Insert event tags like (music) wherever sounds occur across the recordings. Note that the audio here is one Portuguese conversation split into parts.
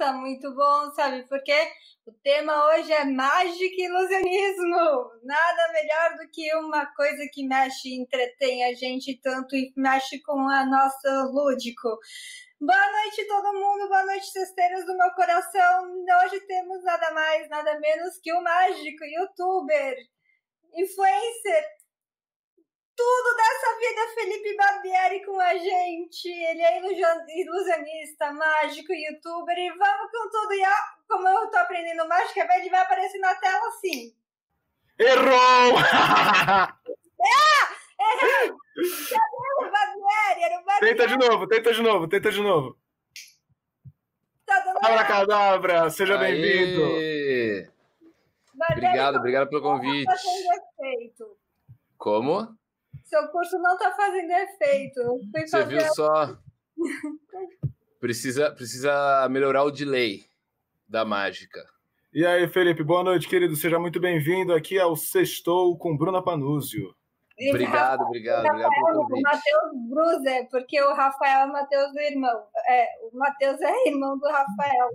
tá muito bom, sabe? Porque o tema hoje é mágica e ilusionismo. Nada melhor do que uma coisa que mexe e entretém a gente tanto e mexe com a nossa lúdico. Boa noite, todo mundo. Boa noite, cesteiras do meu coração. Hoje temos nada mais, nada menos que o mágico, youtuber, influencer, tudo dessa vida, Felipe Barbieri com a gente. Ele é ilusionista, mágico, youtuber. E vamos com tudo. E ó, como eu tô aprendendo mágica, ele vai aparecer na tela assim. Errou! (laughs) ah! Errei! Cadê o Barbieri? Era o Barbieri. Tenta de novo, tenta de novo, tenta de novo. Tá dando Abracadabra, seja bem-vindo. Obrigado, obrigado pelo convite. Como? Seu curso não está fazendo efeito. Fui Você viu só? precisa, precisa melhorar o delay da mágica. E aí, Felipe, boa noite, querido. Seja muito bem-vindo aqui ao Sextou com Bruna Panúzio. Obrigado, obrigado, obrigado pelo convite. Matheus Bruzer, porque o Rafael é o Matheus do irmão. É, o Matheus é irmão do Rafael.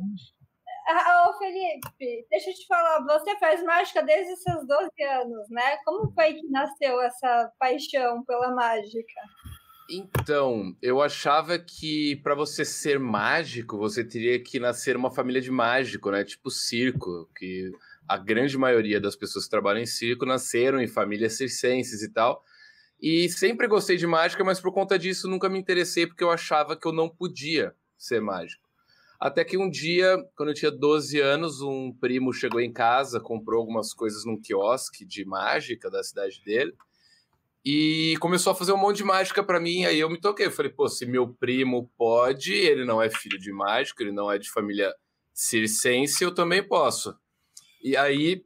Ah, ô Felipe, deixa eu te falar, você faz mágica desde os seus 12 anos, né? Como foi que nasceu essa paixão pela mágica? Então, eu achava que para você ser mágico, você teria que nascer uma família de mágico, né? Tipo circo, que a grande maioria das pessoas que trabalham em circo nasceram em famílias circenses e tal. E sempre gostei de mágica, mas por conta disso nunca me interessei porque eu achava que eu não podia ser mágico. Até que um dia, quando eu tinha 12 anos, um primo chegou em casa, comprou algumas coisas num quiosque de mágica da cidade dele e começou a fazer um monte de mágica para mim. Aí eu me toquei. Eu falei, pô, se meu primo pode, ele não é filho de mágico, ele não é de família circense, eu também posso. E aí,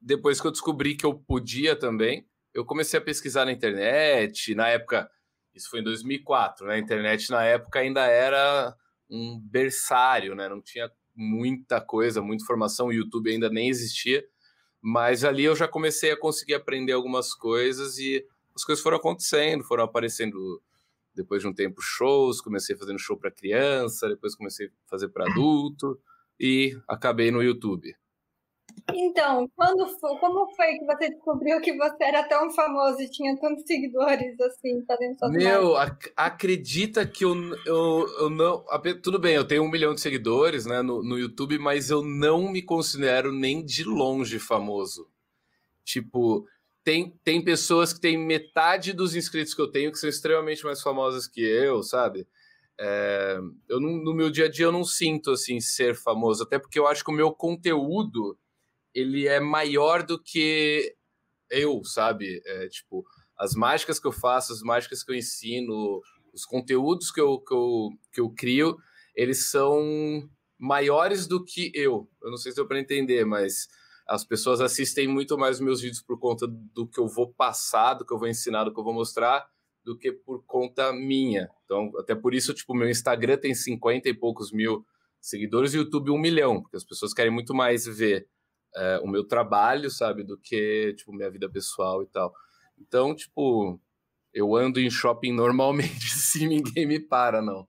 depois que eu descobri que eu podia também, eu comecei a pesquisar na internet. Na época, isso foi em 2004, né? A internet na época ainda era um berçário, né? Não tinha muita coisa, muita informação, o YouTube ainda nem existia, mas ali eu já comecei a conseguir aprender algumas coisas e as coisas foram acontecendo, foram aparecendo depois de um tempo shows, comecei fazendo show para criança, depois comecei a fazer para adulto e acabei no YouTube. Então, quando foi, como foi que você descobriu que você era tão famoso e tinha tantos seguidores assim, fazendo suas Meu, ac acredita que eu, eu, eu não. Tudo bem, eu tenho um milhão de seguidores né, no, no YouTube, mas eu não me considero nem de longe famoso. Tipo, tem, tem pessoas que têm metade dos inscritos que eu tenho que são extremamente mais famosas que eu, sabe? É, eu não, no meu dia a dia eu não sinto assim ser famoso, até porque eu acho que o meu conteúdo ele é maior do que eu, sabe? É, tipo, as mágicas que eu faço, as mágicas que eu ensino, os conteúdos que eu, que eu, que eu crio, eles são maiores do que eu. Eu não sei se deu para entender, mas as pessoas assistem muito mais meus vídeos por conta do que eu vou passar, do que eu vou ensinar, do que eu vou mostrar, do que por conta minha. Então, até por isso, tipo, meu Instagram tem 50 e poucos mil seguidores e o YouTube um milhão, porque as pessoas querem muito mais ver é, o meu trabalho, sabe, do que, tipo, minha vida pessoal e tal. Então, tipo, eu ando em shopping normalmente, se (laughs) ninguém me para, não.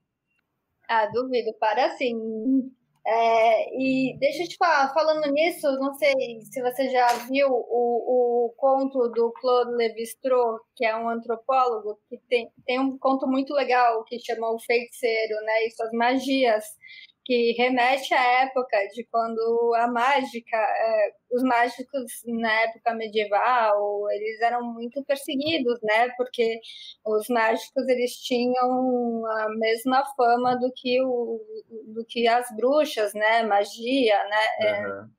Ah, duvido, para sim. É, e deixa eu te falar, falando nisso, não sei se você já viu o, o conto do Claude Lévi-Strauss, que é um antropólogo, que tem, tem um conto muito legal que chama O Feiticeiro, né, e suas magias que remete à época de quando a mágica, é, os mágicos na época medieval, eles eram muito perseguidos, né? Porque os mágicos eles tinham a mesma fama do que o, do que as bruxas, né? Magia, né? Uhum.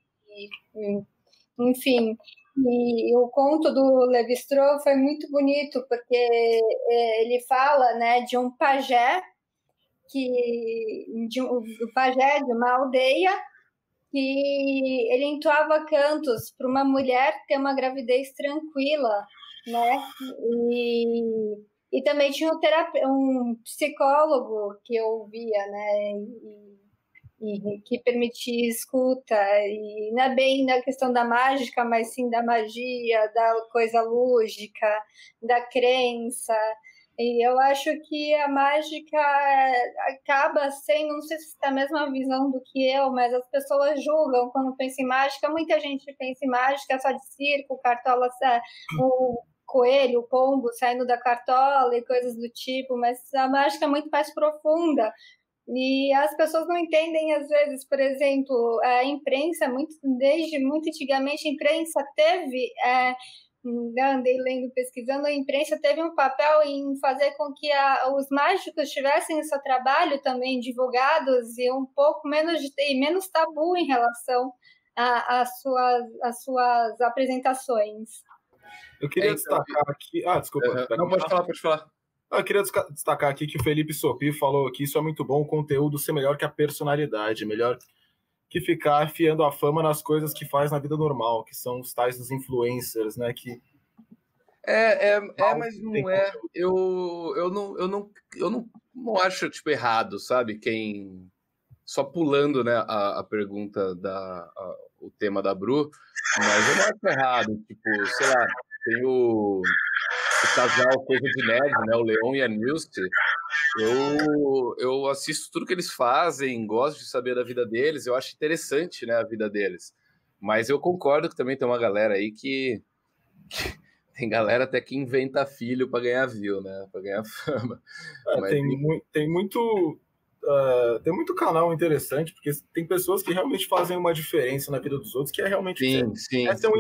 e, enfim. E o conto do Levi-Strauss foi muito bonito porque é, ele fala, né, de um pajé que de um, pajé de uma aldeia que ele entoava cantos para uma mulher ter uma gravidez tranquila, né? E, e também tinha um, terap um psicólogo que ouvia, né? E, e, que permitia escuta, e não é bem na questão da mágica, mas sim da magia, da coisa lúdica, da crença, E eu acho que a mágica é, acaba sendo, não sei se tem a mesma visão do que eu, mas as pessoas julgam quando pensam em mágica. Muita gente pensa em mágica só de circo, cartola, o coelho, o pombo saindo da cartola e coisas do tipo, mas a mágica é muito mais profunda. E as pessoas não entendem, às vezes, por exemplo, a imprensa, muito, desde muito antigamente, a imprensa teve. É, andei lendo, pesquisando, a imprensa teve um papel em fazer com que a, os mágicos tivessem o seu trabalho também divulgados e um pouco menos de e menos tabu em relação às suas, às suas apresentações. Eu queria é, então, destacar aqui. Ah, desculpa. Uh, não, pode falar, pode falar. Eu queria destacar aqui que o Felipe Sopi falou que isso é muito bom, o conteúdo ser melhor que a personalidade, melhor que ficar afiando a fama nas coisas que faz na vida normal, que são os tais dos influencers, né? Que é, é, é mas não é. Eu, eu, não, eu, não, eu não, não acho tipo, errado, sabe? Quem. Só pulando né, a, a pergunta, da, a, o tema da Bru, mas eu não acho errado. Tipo, sei lá, tem o, o casal Coisa de Neve, né? O Leon e a Nilce. Eu, eu assisto tudo que eles fazem, gosto de saber da vida deles, eu acho interessante, né, a vida deles. Mas eu concordo que também tem uma galera aí que, que (laughs) tem galera até que inventa filho para ganhar view, né, para ganhar (laughs) fama. É, Mas, tem, mu tem muito Uh, tem muito canal interessante, porque tem pessoas que realmente fazem uma diferença na vida dos outros, que é realmente. Sim, sim. É ser um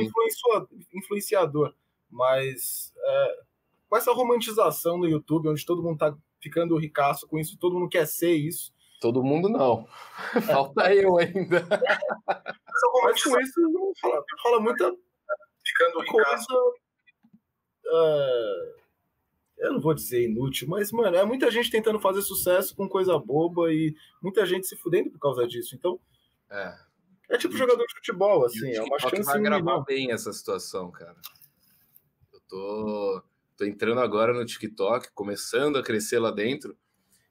influenciador. Mas uh, com essa romantização no YouTube, onde todo mundo tá ficando ricaço com isso, todo mundo quer ser isso. Todo mundo não. (laughs) Falta eu ainda. Mas com isso fala, fala muita ficando coisa. Uh, eu não vou dizer inútil, mas, mano, é muita gente tentando fazer sucesso com coisa boba e muita gente se fudendo por causa disso. Então. É. É tipo jogador de futebol, assim. é uma chance vai gravar bem essa situação, cara. Eu tô Entrando agora no TikTok, começando a crescer lá dentro,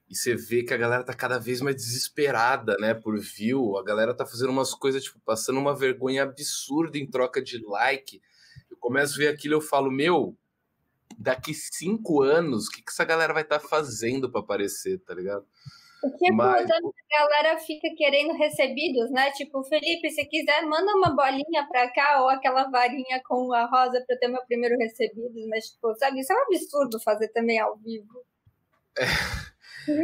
e você vê que a galera tá cada vez mais desesperada, né, por view. A galera tá fazendo umas coisas, tipo, passando uma vergonha absurda em troca de like. Eu começo a ver aquilo eu falo, meu, daqui cinco anos, o que, que essa galera vai estar tá fazendo para aparecer, tá ligado? O que é Mas... a galera fica querendo recebidos, né? Tipo, Felipe, se quiser, manda uma bolinha pra cá ou aquela varinha com a rosa pra eu ter meu primeiro recebido. Mas, tipo, sabe, isso é um absurdo fazer também ao vivo. É.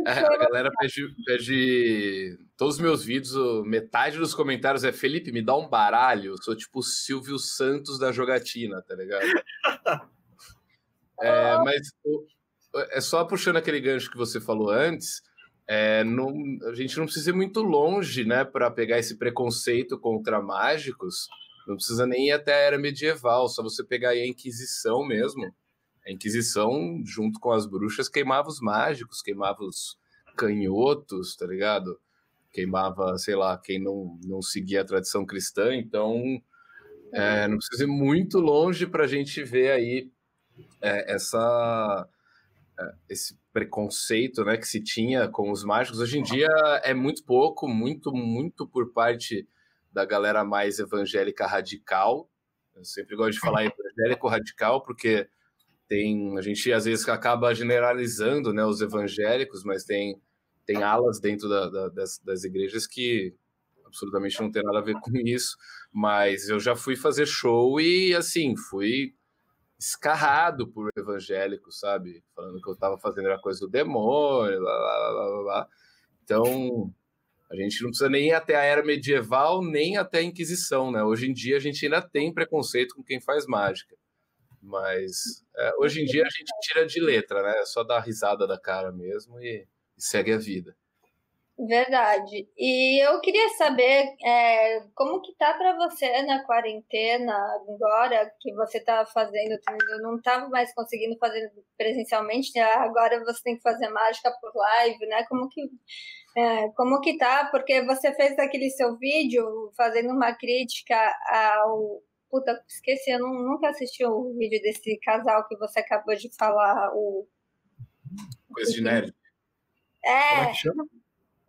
A galera pede, pede, Todos os meus vídeos, metade dos comentários é Felipe, me dá um baralho. Eu sou tipo o Silvio Santos da jogatina, tá ligado? (laughs) é, mas é só puxando aquele gancho que você falou antes. É, não, a gente não precisa ir muito longe, né, para pegar esse preconceito contra mágicos. Não precisa nem ir até a era medieval, só você pegar aí a Inquisição mesmo. A Inquisição, junto com as bruxas, queimava os mágicos, queimava os canhotos, tá ligado? Queimava, sei lá, quem não, não seguia a tradição cristã. Então, é, não precisa ir muito longe para a gente ver aí é, essa, esse preconceito né, que se tinha com os mágicos. Hoje em dia é muito pouco, muito, muito por parte da galera mais evangélica radical. Eu sempre gosto de falar (laughs) evangélico radical, porque tem a gente às vezes acaba generalizando né, os evangélicos, mas tem, tem alas dentro da, da, das, das igrejas que absolutamente não tem nada a ver com isso. Mas eu já fui fazer show e assim, fui escarrado por evangélicos, sabe? Falando que eu estava fazendo a coisa do demônio, blá, blá, blá, blá. Então, a gente não precisa nem ir até a era medieval, nem até a Inquisição, né? Hoje em dia a gente ainda tem preconceito com quem faz mágica. Mas é, hoje em dia a gente tira de letra, né? É só dar risada da cara mesmo e, e segue a vida. Verdade. E eu queria saber é, como que tá para você na quarentena agora que você tá fazendo, não estava mais conseguindo fazer presencialmente, né? agora você tem que fazer mágica por live, né? Como que é, como que tá? Porque você fez aquele seu vídeo fazendo uma crítica ao puta, esqueci, eu nunca assisti o vídeo desse casal que você acabou de falar, o Coisa de nerd. É. Como é que chama?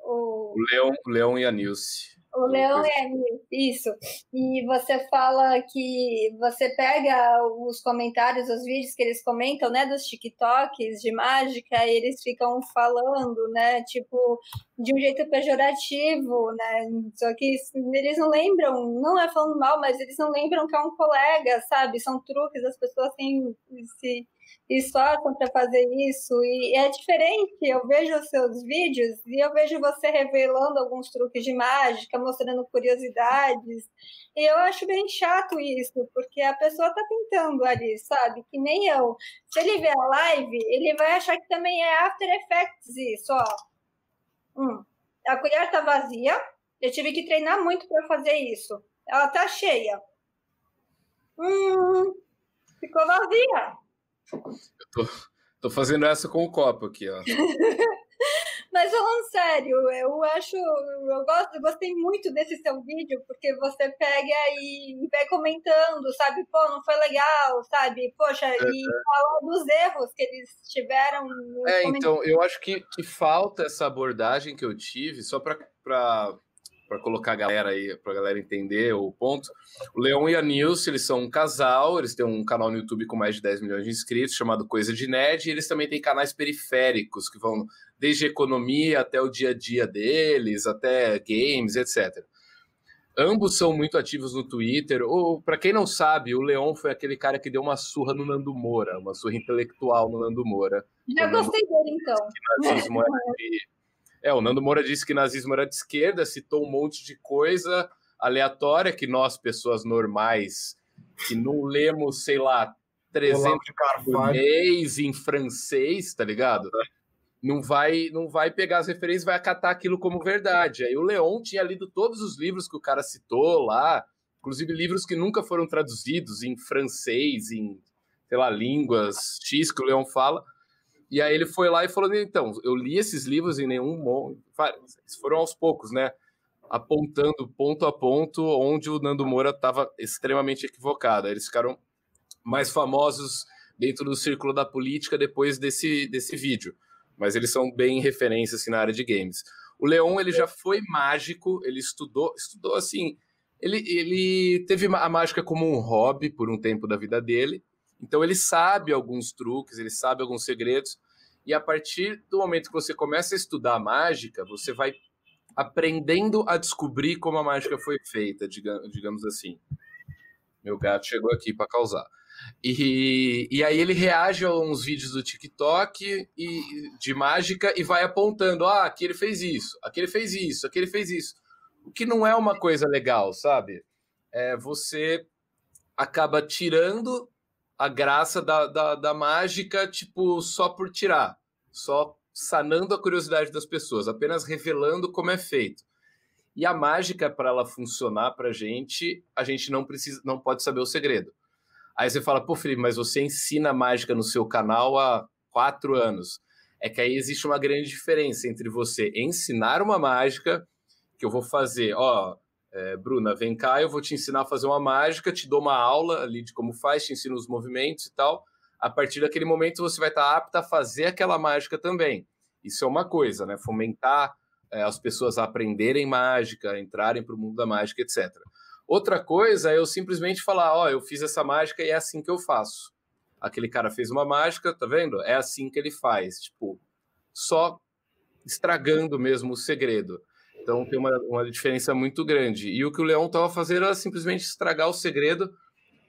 O, o Leão, o Leão e a Nilce. O leão é isso. E você fala que você pega os comentários, os vídeos que eles comentam, né, dos TikToks de mágica, e eles ficam falando, né, tipo, de um jeito pejorativo, né? Só que eles não lembram, não é falando mal, mas eles não lembram que é um colega, sabe? São truques, as pessoas têm se esforçam para fazer isso e é diferente. Eu vejo os seus vídeos e eu vejo você revelando alguns truques de mágica, mostrando curiosidades. E eu acho bem chato isso, porque a pessoa está tentando ali, sabe? Que nem eu. Se ele ver a live, ele vai achar que também é After Effects isso, ó. Hum. A colher tá vazia. Eu tive que treinar muito para fazer isso. Ela tá cheia. Hum, ficou vazia. Eu tô, tô fazendo essa com o copo aqui, ó. (laughs) Mas falando sério, eu acho, eu gosto, eu gostei muito desse seu vídeo, porque você pega e, vai comentando, sabe? Pô, não foi legal, sabe? Poxa, e fala dos erros que eles tiveram. É, então, eu acho que, que falta essa abordagem que eu tive, só para para colocar a galera aí, para a galera entender o ponto. O Leon e a Nilce, eles são um casal, eles têm um canal no YouTube com mais de 10 milhões de inscritos, chamado Coisa de Nerd, e eles também têm canais periféricos, que vão desde economia até o dia a dia deles, até games, etc. Ambos são muito ativos no Twitter. Ou, para quem não sabe, o Leon foi aquele cara que deu uma surra no Nando Moura, uma surra intelectual no Nando Moura. Já gostei dele, então. (laughs) É, o Nando Moura disse que nazismo era de esquerda, citou um monte de coisa aleatória que nós, pessoas normais, que não lemos, sei lá, 300 mês em francês, tá ligado? Não vai, não vai pegar as referências, vai acatar aquilo como verdade. Aí o Leon tinha lido todos os livros que o cara citou lá, inclusive livros que nunca foram traduzidos em francês, em, sei lá, línguas X que o Leon fala. E aí ele foi lá e falou: então, eu li esses livros em nenhum. Foram aos poucos, né? Apontando ponto a ponto onde o Nando Moura estava extremamente equivocado. Eles ficaram mais famosos dentro do círculo da política depois desse, desse vídeo. Mas eles são bem referências assim, na área de games. O Leon ele já foi mágico, ele estudou, estudou assim. Ele, ele teve a mágica como um hobby por um tempo da vida dele, então ele sabe alguns truques, ele sabe alguns segredos, e a partir do momento que você começa a estudar a mágica, você vai aprendendo a descobrir como a mágica foi feita, digamos assim. Meu gato chegou aqui para causar. E, e aí ele reage a uns vídeos do TikTok e, de mágica e vai apontando: ah, aqui ele fez isso, aqui ele fez isso, aqui ele fez isso. O que não é uma coisa legal, sabe? É, você acaba tirando a graça da, da, da mágica, tipo, só por tirar, só sanando a curiosidade das pessoas, apenas revelando como é feito. E a mágica, para ela funcionar para gente, a gente não precisa, não pode saber o segredo. Aí você fala, pô, Felipe, mas você ensina mágica no seu canal há quatro anos. É que aí existe uma grande diferença entre você ensinar uma mágica, que eu vou fazer, ó, é, Bruna, vem cá, eu vou te ensinar a fazer uma mágica, te dou uma aula ali de como faz, te ensino os movimentos e tal. A partir daquele momento você vai estar apta a fazer aquela mágica também. Isso é uma coisa, né? Fomentar é, as pessoas a aprenderem mágica, a entrarem para o mundo da mágica, etc. Outra coisa é eu simplesmente falar, ó, oh, eu fiz essa mágica e é assim que eu faço. Aquele cara fez uma mágica, tá vendo? É assim que ele faz, tipo, só estragando mesmo o segredo. Então tem uma, uma diferença muito grande. E o que o Leão estava fazendo era simplesmente estragar o segredo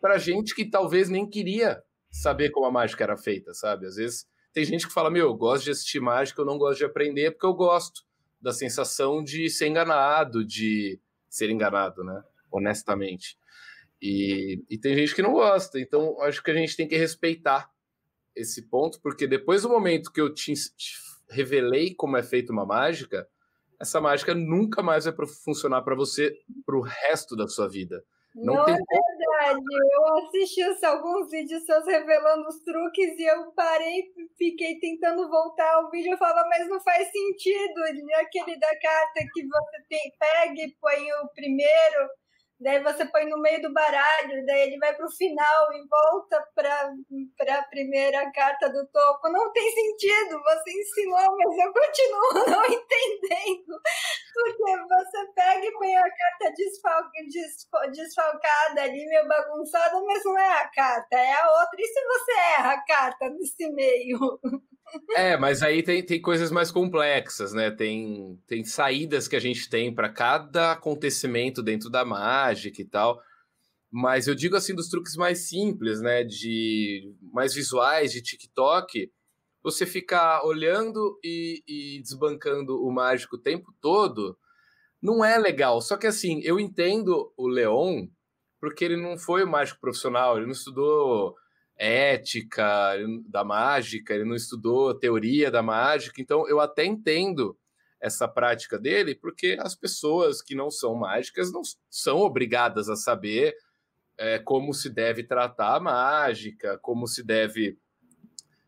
para gente que talvez nem queria saber como a mágica era feita, sabe? Às vezes tem gente que fala: Meu, eu gosto de assistir mágica, eu não gosto de aprender porque eu gosto da sensação de ser enganado, de ser enganado, né? Honestamente. E, e tem gente que não gosta. Então acho que a gente tem que respeitar esse ponto, porque depois do momento que eu te, te revelei como é feita uma mágica essa mágica nunca mais vai funcionar para você para o resto da sua vida. Não, não tem é verdade. Eu assisti alguns vídeos seus revelando os truques e eu parei, fiquei tentando voltar ao vídeo. Eu falava, mas não faz sentido. Aquele da carta que você tem, pega e põe o primeiro daí você põe no meio do baralho, daí ele vai para o final e volta para a primeira carta do topo. Não tem sentido, você ensinou, mas eu continuo (laughs) não entendendo. Porque você pega e põe a carta desfal desfalcada ali, meio bagunçada, mas não é a carta, é a outra. E se você erra a carta nesse meio? (laughs) É, mas aí tem, tem coisas mais complexas, né? Tem, tem saídas que a gente tem para cada acontecimento dentro da mágica e tal. Mas eu digo assim dos truques mais simples, né? De mais visuais, de TikTok você ficar olhando e, e, desbancando o mágico o tempo todo não é legal. Só que assim, eu entendo o Leon, porque ele não foi o mágico profissional, ele não estudou ética da mágica, ele não estudou teoria da mágica, então eu até entendo essa prática dele, porque as pessoas que não são mágicas não são obrigadas a saber é, como se deve tratar a mágica, como se deve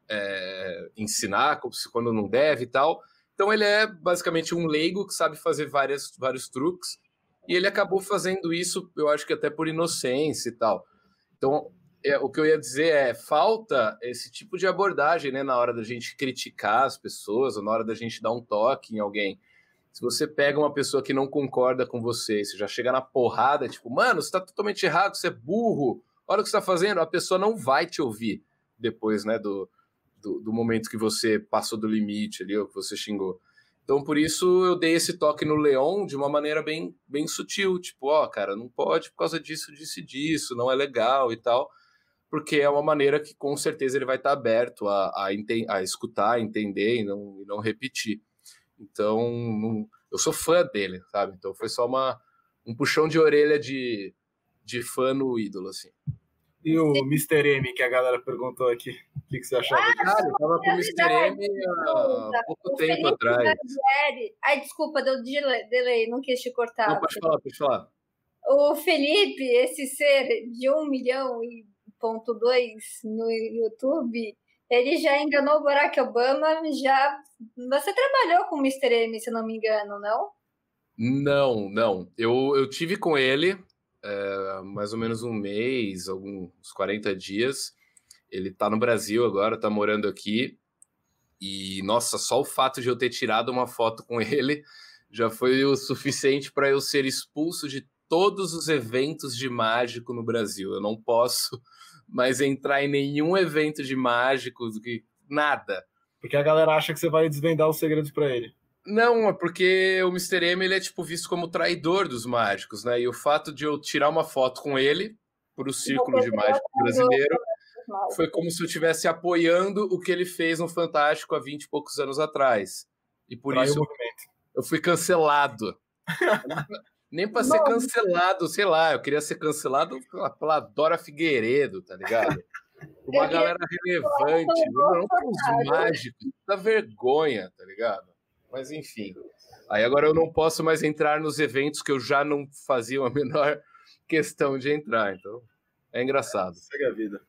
é, ensinar quando não deve e tal. Então ele é basicamente um leigo que sabe fazer várias, vários truques e ele acabou fazendo isso, eu acho que até por inocência e tal. Então é, o que eu ia dizer é falta esse tipo de abordagem, né, na hora da gente criticar as pessoas, ou na hora da gente dar um toque em alguém. Se você pega uma pessoa que não concorda com você, você já chega na porrada, tipo, mano, você tá totalmente errado, você é burro, olha o que você tá fazendo, a pessoa não vai te ouvir depois, né, do, do, do, momento que você passou do limite ali, ou que você xingou. Então, por isso, eu dei esse toque no Leon de uma maneira bem, bem sutil, tipo, ó, oh, cara, não pode por causa disso, disso e disso, não é legal e tal, porque é uma maneira que com certeza ele vai estar aberto a, a, a escutar, a entender e não, e não repetir. Então, não, eu sou fã dele, sabe? Então, foi só uma, um puxão de orelha de, de fã no ídolo, assim. E o Mr. M, que a galera perguntou aqui, o que, que você achava ah, Cara, eu tava com o Mr. M há pouco tempo Felipe atrás. Ai, desculpa, deu delay, não quis te cortar. Não, pode falar, pode falar. O Felipe, esse ser de um milhão e no YouTube, ele já enganou o Barack Obama, já... Você trabalhou com o Mr. M, se não me engano, não? Não, não. Eu, eu tive com ele é, mais ou menos um mês, alguns 40 dias. Ele está no Brasil agora, está morando aqui. E, nossa, só o fato de eu ter tirado uma foto com (laughs) ele já foi o suficiente para eu ser expulso de todos os eventos de mágico no Brasil. Eu não posso mais entrar em nenhum evento de mágico, nada. Porque a galera acha que você vai desvendar os segredos para ele. Não, é porque o Mr. M ele é tipo visto como traidor dos mágicos, né? E o fato de eu tirar uma foto com ele para o círculo de mágico brasileiro foi como se eu estivesse apoiando o que ele fez no Fantástico há 20 e poucos anos atrás. E por Traiu isso eu fui cancelado. (laughs) Nem para ser cancelado, sei lá, eu queria ser cancelado pela, pela Dora Figueiredo, tá ligado? (laughs) Uma galera relevante, não os mágicos, da vergonha, tá ligado? Mas enfim. Aí agora eu não posso mais entrar nos eventos que eu já não fazia a menor (laughs) questão de entrar. Então é engraçado. Segue a vida.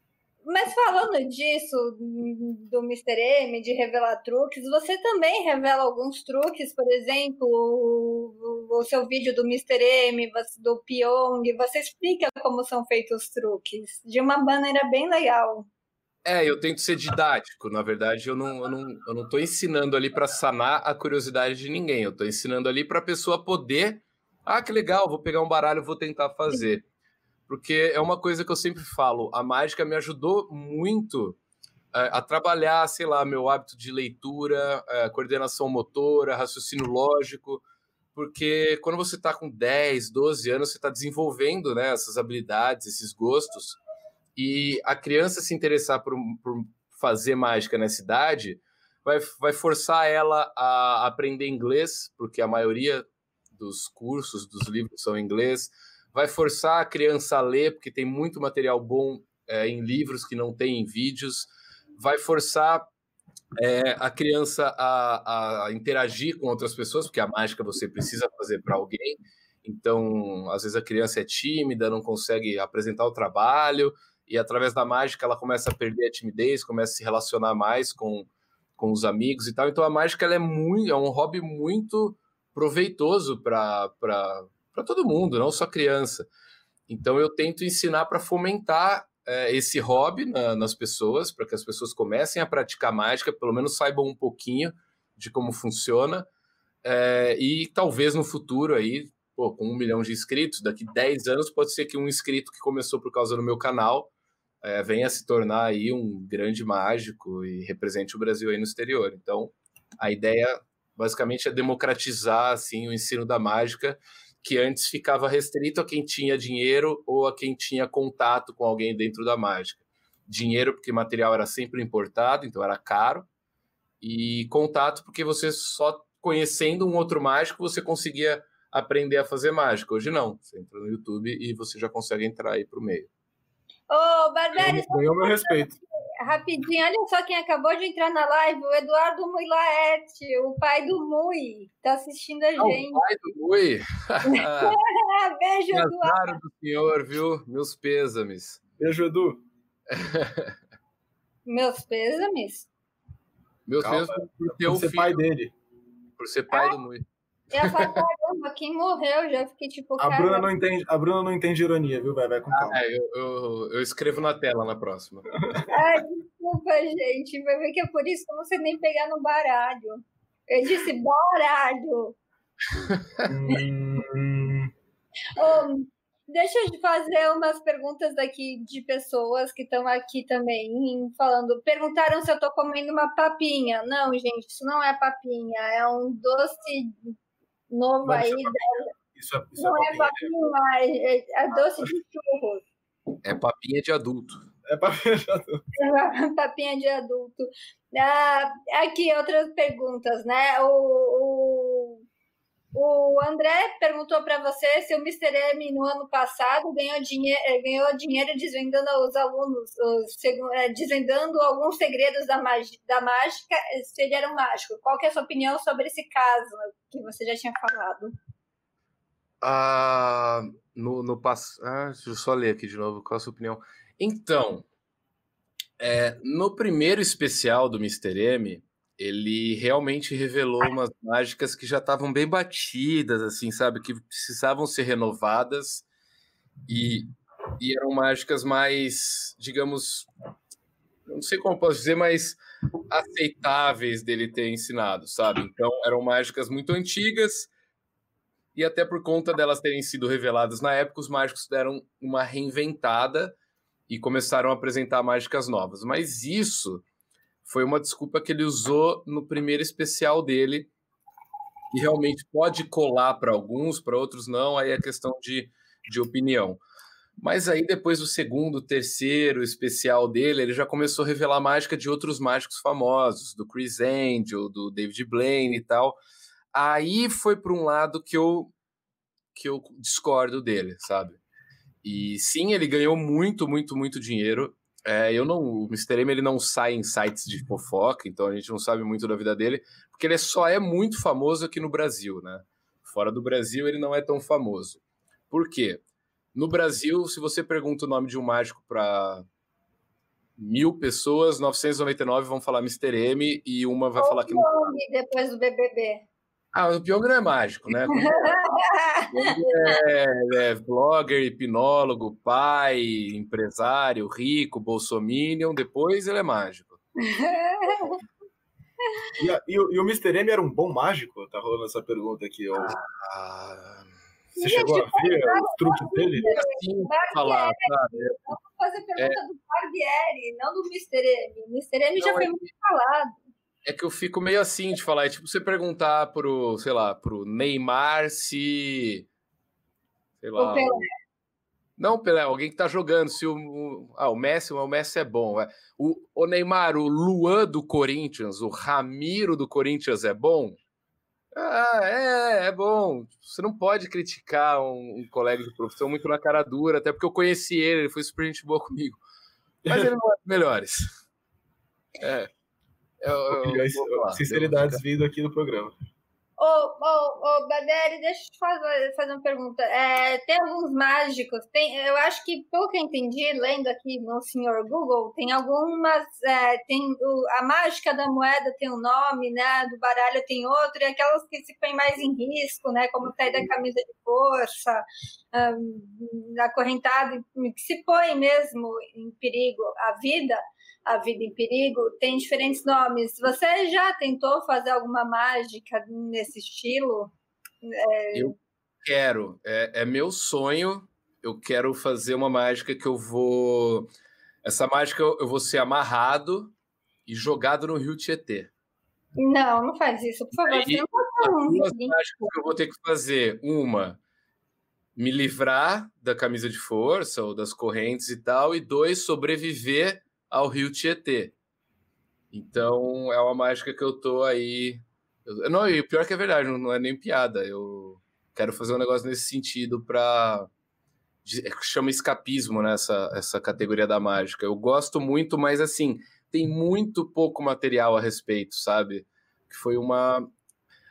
Mas falando disso, do Mr. M, de revelar truques, você também revela alguns truques, por exemplo, o, o seu vídeo do Mr. M, do Pyong, você explica como são feitos os truques, de uma maneira bem legal. É, eu tento ser didático. Na verdade, eu não, eu não, eu não ensinando ali para sanar a curiosidade de ninguém. Eu estou ensinando ali para a pessoa poder. Ah, que legal, vou pegar um baralho, vou tentar fazer. Porque é uma coisa que eu sempre falo. A mágica me ajudou muito é, a trabalhar, sei lá, meu hábito de leitura, é, coordenação motora, raciocínio lógico. Porque quando você está com 10, 12 anos, você está desenvolvendo né, essas habilidades, esses gostos. E a criança se interessar por, por fazer mágica nessa idade vai, vai forçar ela a aprender inglês, porque a maioria dos cursos, dos livros são em inglês. Vai forçar a criança a ler, porque tem muito material bom é, em livros que não tem em vídeos. Vai forçar é, a criança a, a, interagir com outras pessoas, porque a mágica você precisa fazer para alguém. Então, às vezes a criança é tímida, não consegue apresentar o trabalho e através da mágica ela começa a perder a timidez, começa a se relacionar mais com, com os amigos e tal. Então a mágica é muito, é um hobby muito proveitoso para todo mundo, não só criança. Então eu tento ensinar para fomentar é, esse hobby na, nas pessoas, para que as pessoas comecem a praticar mágica, pelo menos saibam um pouquinho de como funciona. É, e talvez no futuro aí, pô, com um milhão de inscritos, daqui 10 anos pode ser que um inscrito que começou por causa do meu canal é, venha se tornar aí um grande mágico e represente o Brasil aí no exterior. Então, a ideia basicamente é democratizar assim o ensino da mágica, que antes ficava restrito a quem tinha dinheiro ou a quem tinha contato com alguém dentro da mágica. Dinheiro porque material era sempre importado, então era caro, e contato porque você só conhecendo um outro mágico você conseguia aprender a fazer mágica. Hoje não, você entra no YouTube e você já consegue entrar aí para o meio. Ô, Barberi, ganhou meu respeito. Rapidinho, olha só quem acabou de entrar na live, o Eduardo Mui Laerte, o pai do Mui, tá assistindo a gente. o pai do Mui. (laughs) Beijo, Eduardo. do senhor, viu? Meus pêsames. Beijo, Edu. (laughs) Meus pêsames? Meus pêsames por ser filho, pai dele. Por ser pai do Mui. Eu caramba, quem morreu? Já fiquei tipo. A Bruna, não entende, a Bruna não entende ironia, viu? Vai, vai com calma. Ah, é, eu, eu, eu, escrevo na tela na próxima. Ai, desculpa, gente. Vai ver que é por isso que eu não sei nem pegar no baralho. Eu disse baralho. oh, deixa eu fazer umas perguntas daqui de pessoas que estão aqui também falando. Perguntaram se eu estou comendo uma papinha. Não, gente, isso não é papinha, é um doce novo aí. Isso é, isso não é papinha, é, é, é, doce de churros. É papinha de adulto. É papinha de adulto. É (laughs) papinha de adulto. Ah, aqui, outras perguntas, né? O, o, o André perguntou para você se o Mr. M no ano passado ganhou dinheiro, ganhou dinheiro desvendando aos alunos, os, desvendando alguns segredos da, da mágica, se ele era um mágico. Qual é a sua opinião sobre esse caso que você já tinha falado? Ah, no, no pass... ah, deixa eu só ler aqui de novo qual a sua opinião. Então, é, no primeiro especial do Mr. M, ele realmente revelou umas mágicas que já estavam bem batidas, assim, sabe? Que precisavam ser renovadas e, e eram mágicas mais, digamos, não sei como posso dizer, mas aceitáveis dele ter ensinado, sabe? Então, eram mágicas muito antigas e até por conta delas terem sido reveladas na época, os mágicos deram uma reinventada e começaram a apresentar mágicas novas. Mas isso foi uma desculpa que ele usou no primeiro especial dele e realmente pode colar para alguns, para outros não, aí é questão de, de opinião. Mas aí depois do segundo, terceiro especial dele, ele já começou a revelar mágica de outros mágicos famosos, do Chris Angel, do David Blaine e tal. Aí foi para um lado que eu que eu discordo dele, sabe? E sim, ele ganhou muito, muito, muito dinheiro. É, eu não, o Mr. M ele não sai em sites de fofoca, então a gente não sabe muito da vida dele, porque ele só é muito famoso aqui no Brasil, né? Fora do Brasil ele não é tão famoso. Por quê? No Brasil, se você pergunta o nome de um mágico para mil pessoas, 999 vão falar Mr. M e uma vai Ou falar que não. Depois do BBB. Ah, o Pyong não é mágico, né? (laughs) é, é blogger, hipnólogo, pai, empresário, rico, bolsominion, depois ele é mágico. E, a, e, o, e, o Mr. M era um bom mágico? Tá rolando essa pergunta aqui. Ó. Ah, você chegou a ver os truques dele? É assim falar, sabe? Vamos fazer pergunta é... do Barbieri, não do Mr. M. O Mr. M não, já foi é... muito falado. É que eu fico meio assim de falar. É tipo você perguntar pro, sei lá, pro Neymar se. Sei lá. O Pelé. Não, Pelé, alguém que tá jogando. Se o. Ah, o Messi, o Messi é bom. O, o Neymar, o Luan do Corinthians, o Ramiro do Corinthians é bom? Ah, é, é bom. Você não pode criticar um, um, colega de profissão muito na cara dura, até porque eu conheci ele, ele foi super gente boa comigo. Mas ele não é dos melhores. É. Eu, eu, eu sinceridades vindo aqui no programa. Ô, ô, ô, Baderi, deixa eu te fazer, fazer uma pergunta. É, tem alguns mágicos, tem, eu acho que, pelo que eu entendi, lendo aqui no senhor Google, tem algumas. É, tem o, a mágica da moeda tem um nome, né? Do baralho tem outro, e aquelas que se põem mais em risco, né? Como sair da camisa de força, um, acorrentado, que se põe mesmo em perigo a vida A Vida em Perigo, tem diferentes nomes. Você já tentou fazer alguma mágica nesse estilo? É... Eu quero. É, é meu sonho. Eu quero fazer uma mágica que eu vou. Essa mágica eu vou ser amarrado e jogado no Rio Tietê. Não, não faz isso, por favor. Aí, duas mágicas que eu vou ter que fazer. Uma, me livrar da camisa de força ou das correntes e tal. E dois, sobreviver ao Rio Tietê. Então, é uma mágica que eu tô aí. Eu, não, e pior que é verdade, não é nem piada. Eu quero fazer um negócio nesse sentido para é chama escapismo nessa essa categoria da mágica. Eu gosto muito, mas assim, tem muito pouco material a respeito, sabe? Que foi uma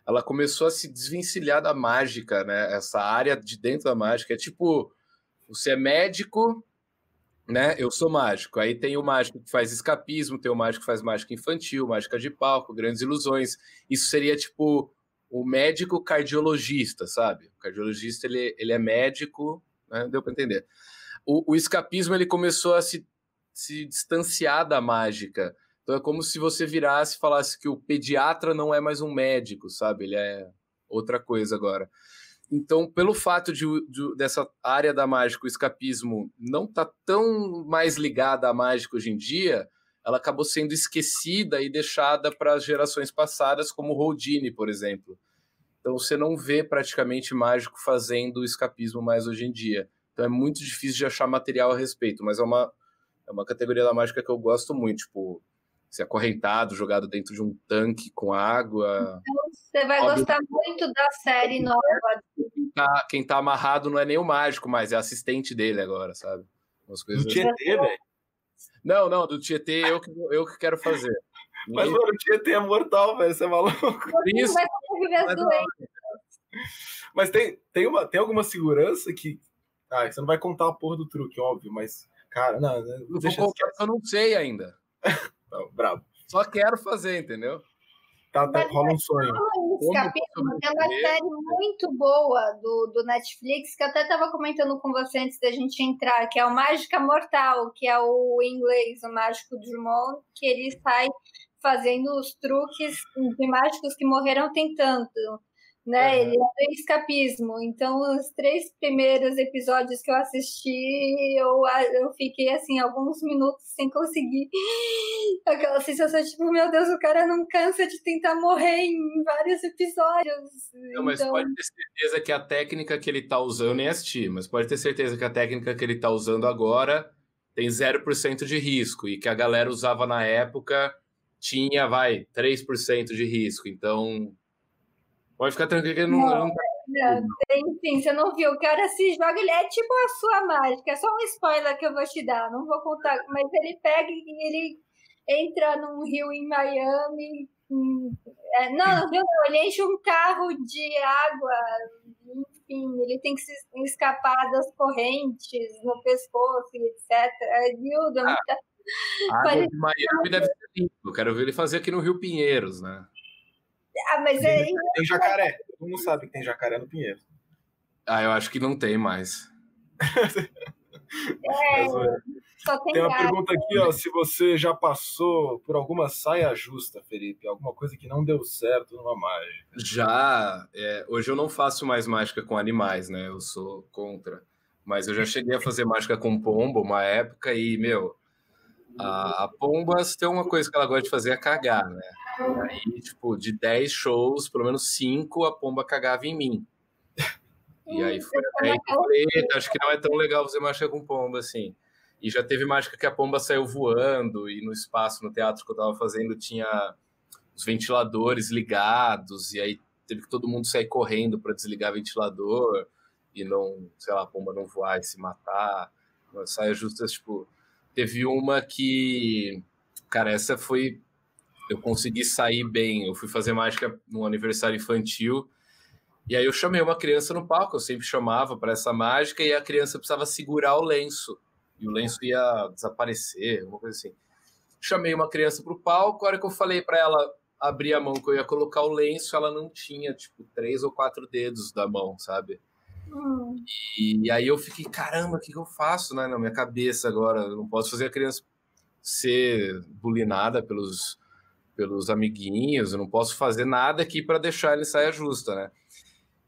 ela começou a se desvencilhar da mágica, né? Essa área de dentro da mágica é tipo você é médico, né? Eu sou mágico. Aí tem o mágico que faz escapismo, tem o mágico que faz mágica infantil, mágica de palco, grandes ilusões. Isso seria tipo o médico cardiologista, sabe? O cardiologista ele, ele é médico, né? Deu para entender. O, o escapismo ele começou a se, se distanciar da mágica. Então é como se você virasse e falasse que o pediatra não é mais um médico, sabe? Ele é outra coisa agora. Então, pelo fato de, de, dessa área da mágica, o escapismo, não tá tão mais ligada à mágica hoje em dia, ela acabou sendo esquecida e deixada para as gerações passadas, como Houdini, por exemplo. Então, você não vê praticamente mágico fazendo escapismo mais hoje em dia. Então, é muito difícil de achar material a respeito, mas é uma, é uma categoria da mágica que eu gosto muito, tipo, ser acorrentado, jogado dentro de um tanque com água. Então, você vai Óbvio. gostar muito da série nova. Quem tá, quem tá, amarrado não é nem o mágico, mas é assistente dele agora, sabe? Umas coisas do assim. Tietê, velho? Não, não, do Tietê eu que, eu que quero fazer. (laughs) Mas, mano, o Tietê é mortal, velho, você é maluco. Isso. Vai mas, mas tem, tem, uma, tem alguma segurança que. Ah, você não vai contar a porra do truque, óbvio, mas. Cara, não. não deixa vou contar, eu não sei ainda. (laughs) Não, brabo. Só quero fazer, entendeu? Tá, tá, rola um sonho. Capítulo, tem uma série muito boa do, do Netflix que eu até estava comentando com você antes da gente entrar, que é o Mágica Mortal, que é o inglês, o mágico Drummond, que ele sai fazendo os truques de mágicos que morreram tentando né? Uhum. Ele é do escapismo. Então, os três primeiros episódios que eu assisti, eu, eu fiquei assim, alguns minutos sem conseguir. (gasps) Aquela sensação tipo, meu Deus, o cara não cansa de tentar morrer em vários episódios. Não, mas então... pode ter certeza que a técnica que ele tá usando, nem assisti, mas pode ter certeza que a técnica que ele tá usando agora tem 0% de risco e que a galera usava na época tinha, vai, 3% de risco. Então, Pode ficar tranquilo que ele não, não, não tá... Enfim, você não viu. O cara se joga, ele é tipo a sua mágica. É só um spoiler que eu vou te dar. Não vou contar, mas ele pega e ele entra num rio em Miami. É, não, não, ele enche um carro de água. Enfim, ele tem que se escapar das correntes no pescoço, etc. É, viu? Ah, muita... A água (laughs) de Miami deve ser limpo. Eu quero ver ele fazer aqui no Rio Pinheiros, né? Ah, mas tem, aí. Tem jacaré. Todo mundo sabe que tem jacaré no Pinheiro. Ah, eu acho que não tem mais. (laughs) é, só tem, tem uma pergunta aqui, ó. Se você já passou por alguma saia justa, Felipe, alguma coisa que não deu certo numa mágica. Já. É, hoje eu não faço mais mágica com animais, né? Eu sou contra. Mas eu já cheguei a fazer mágica com pombo uma época e, meu, a, a Pombas tem uma coisa que ela gosta de fazer é cagar, né? Aí, tipo, de 10 shows, pelo menos 5 a pomba cagava em mim. E aí foi até eu falei, acho que não é tão legal fazer mágica com pomba, assim. E já teve mágica que a pomba saiu voando, e no espaço, no teatro que eu tava fazendo, tinha os ventiladores ligados, e aí teve que todo mundo sair correndo para desligar o ventilador, e não, sei lá, a pomba não voar e se matar. Saia justas, tipo, teve uma que, cara, essa foi eu consegui sair bem. Eu fui fazer mágica no aniversário infantil. E aí eu chamei uma criança no palco, eu sempre chamava para essa mágica, e a criança precisava segurar o lenço. E o lenço ia desaparecer, uma coisa assim. Chamei uma criança para o palco, a hora que eu falei para ela abrir a mão que eu ia colocar o lenço, ela não tinha, tipo, três ou quatro dedos da mão, sabe? Hum. E, e, aí eu fiquei, caramba, o que, que eu faço né, na minha cabeça agora? Eu não posso fazer a criança ser bulinada pelos, pelos amiguinhos, eu não posso fazer nada aqui para deixar ele saia justa, né?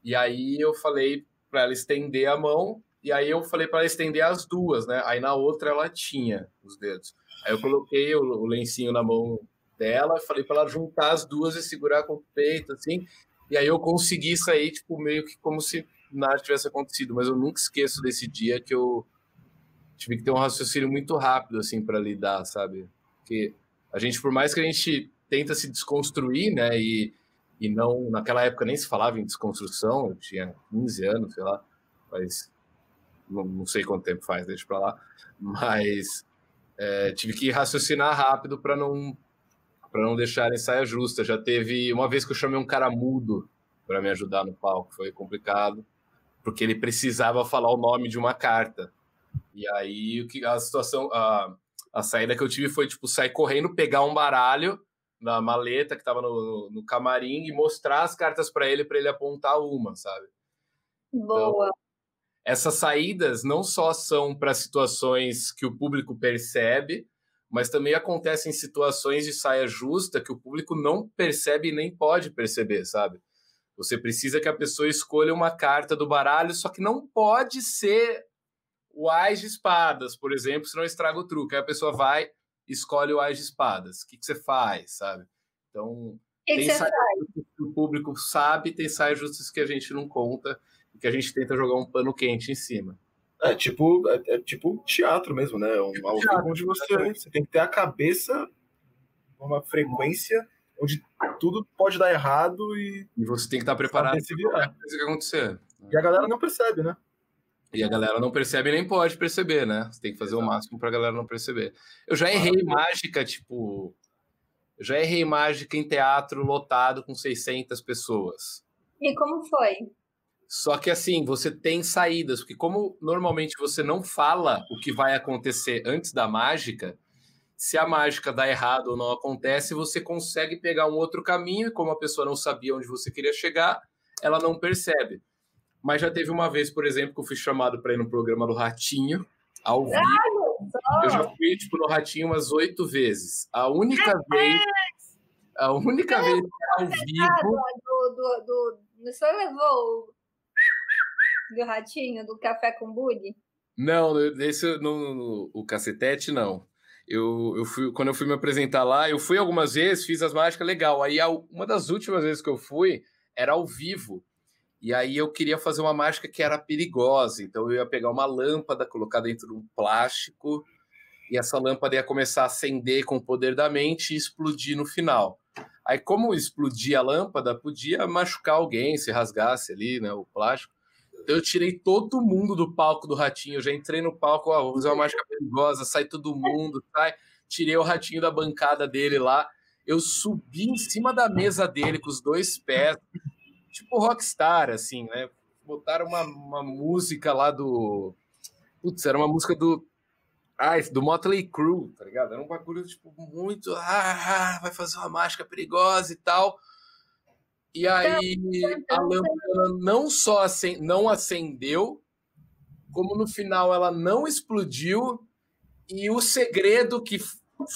E aí eu falei para ela estender a mão, e aí eu falei para ela estender as duas, né? Aí na outra ela tinha os dedos. Aí eu coloquei o, o lencinho na mão dela, falei para ela juntar as duas e segurar com o peito, assim. E aí eu consegui sair, tipo, meio que como se nada tivesse acontecido. Mas eu nunca esqueço desse dia que eu tive que ter um raciocínio muito rápido, assim, para lidar, sabe? Porque a gente, por mais que a gente tenta se desconstruir, né? E, e não, naquela época nem se falava em desconstrução, eu tinha 15 anos, sei lá, mas não, não sei quanto tempo faz, deixa para lá. Mas é, tive que raciocinar rápido para não para não deixarem saia justa. Já teve uma vez que eu chamei um cara mudo para me ajudar no palco, foi complicado, porque ele precisava falar o nome de uma carta. E aí o que a situação, a, a saída que eu tive foi tipo sair correndo, pegar um baralho na maleta que estava no, no, no, camarim e mostrar as cartas para ele para ele apontar uma, sabe? Boa. Então, essas saídas não só são para situações que o público percebe, mas também acontecem situações de saia justa que o público não percebe e nem pode perceber, sabe? Você precisa que a pessoa escolha uma carta do baralho, só que não pode ser o Ás de espadas, por exemplo, senão estraga o truque. Aí a pessoa vai, escolhe o Ás de espadas. O que, que você faz, sabe? Então, que tem que o público sabe, tem saia justas que a gente não conta e que a gente tenta jogar um pano quente em cima. É tipo, é, é tipo teatro mesmo, né? Um tipo teatro, onde você, você tem que ter a cabeça numa frequência onde tudo pode dar errado e. E você tem que estar preparado para coisa que acontecer. E a galera não percebe, né? E a galera não percebe nem pode perceber, né? Você tem que fazer Exato. o máximo para a galera não perceber. Eu já errei mágica, tipo. Eu já errei mágica em teatro lotado com 600 pessoas. E como foi? Só que assim, você tem saídas, porque como normalmente você não fala o que vai acontecer antes da mágica, se a mágica dá errado ou não acontece, você consegue pegar um outro caminho, e como a pessoa não sabia onde você queria chegar, ela não percebe. Mas já teve uma vez, por exemplo, que eu fui chamado para ir no programa do Ratinho, ao vivo. eu já fui, tipo, no Ratinho umas oito vezes. A única vez. A única vez ao vivo. Do, do, do, do, o senhor levou do ratinho, do café com bug? Não, esse no, no, o cacetete não. Eu, eu fui, quando eu fui me apresentar lá, eu fui algumas vezes, fiz as mágicas legal. Aí uma das últimas vezes que eu fui era ao vivo. E aí eu queria fazer uma mágica que era perigosa. Então eu ia pegar uma lâmpada, colocar dentro de um plástico, e essa lâmpada ia começar a acender com o poder da mente e explodir no final. Aí, como explodir a lâmpada, podia machucar alguém se rasgasse ali, né, o plástico eu tirei todo mundo do palco do Ratinho. Eu já entrei no palco, ó, vou usar uma mágica perigosa, sai todo mundo, sai. Tirei o Ratinho da bancada dele lá. Eu subi em cima da mesa dele com os dois pés, tipo rockstar, assim, né? Botaram uma, uma música lá do. Putz, era uma música do. Ah, do Motley Crue, tá ligado? Era um bagulho, tipo, muito. Ah, vai fazer uma mágica perigosa e tal. E aí a lâmpada não só acend... não acendeu, como no final ela não explodiu. E o segredo que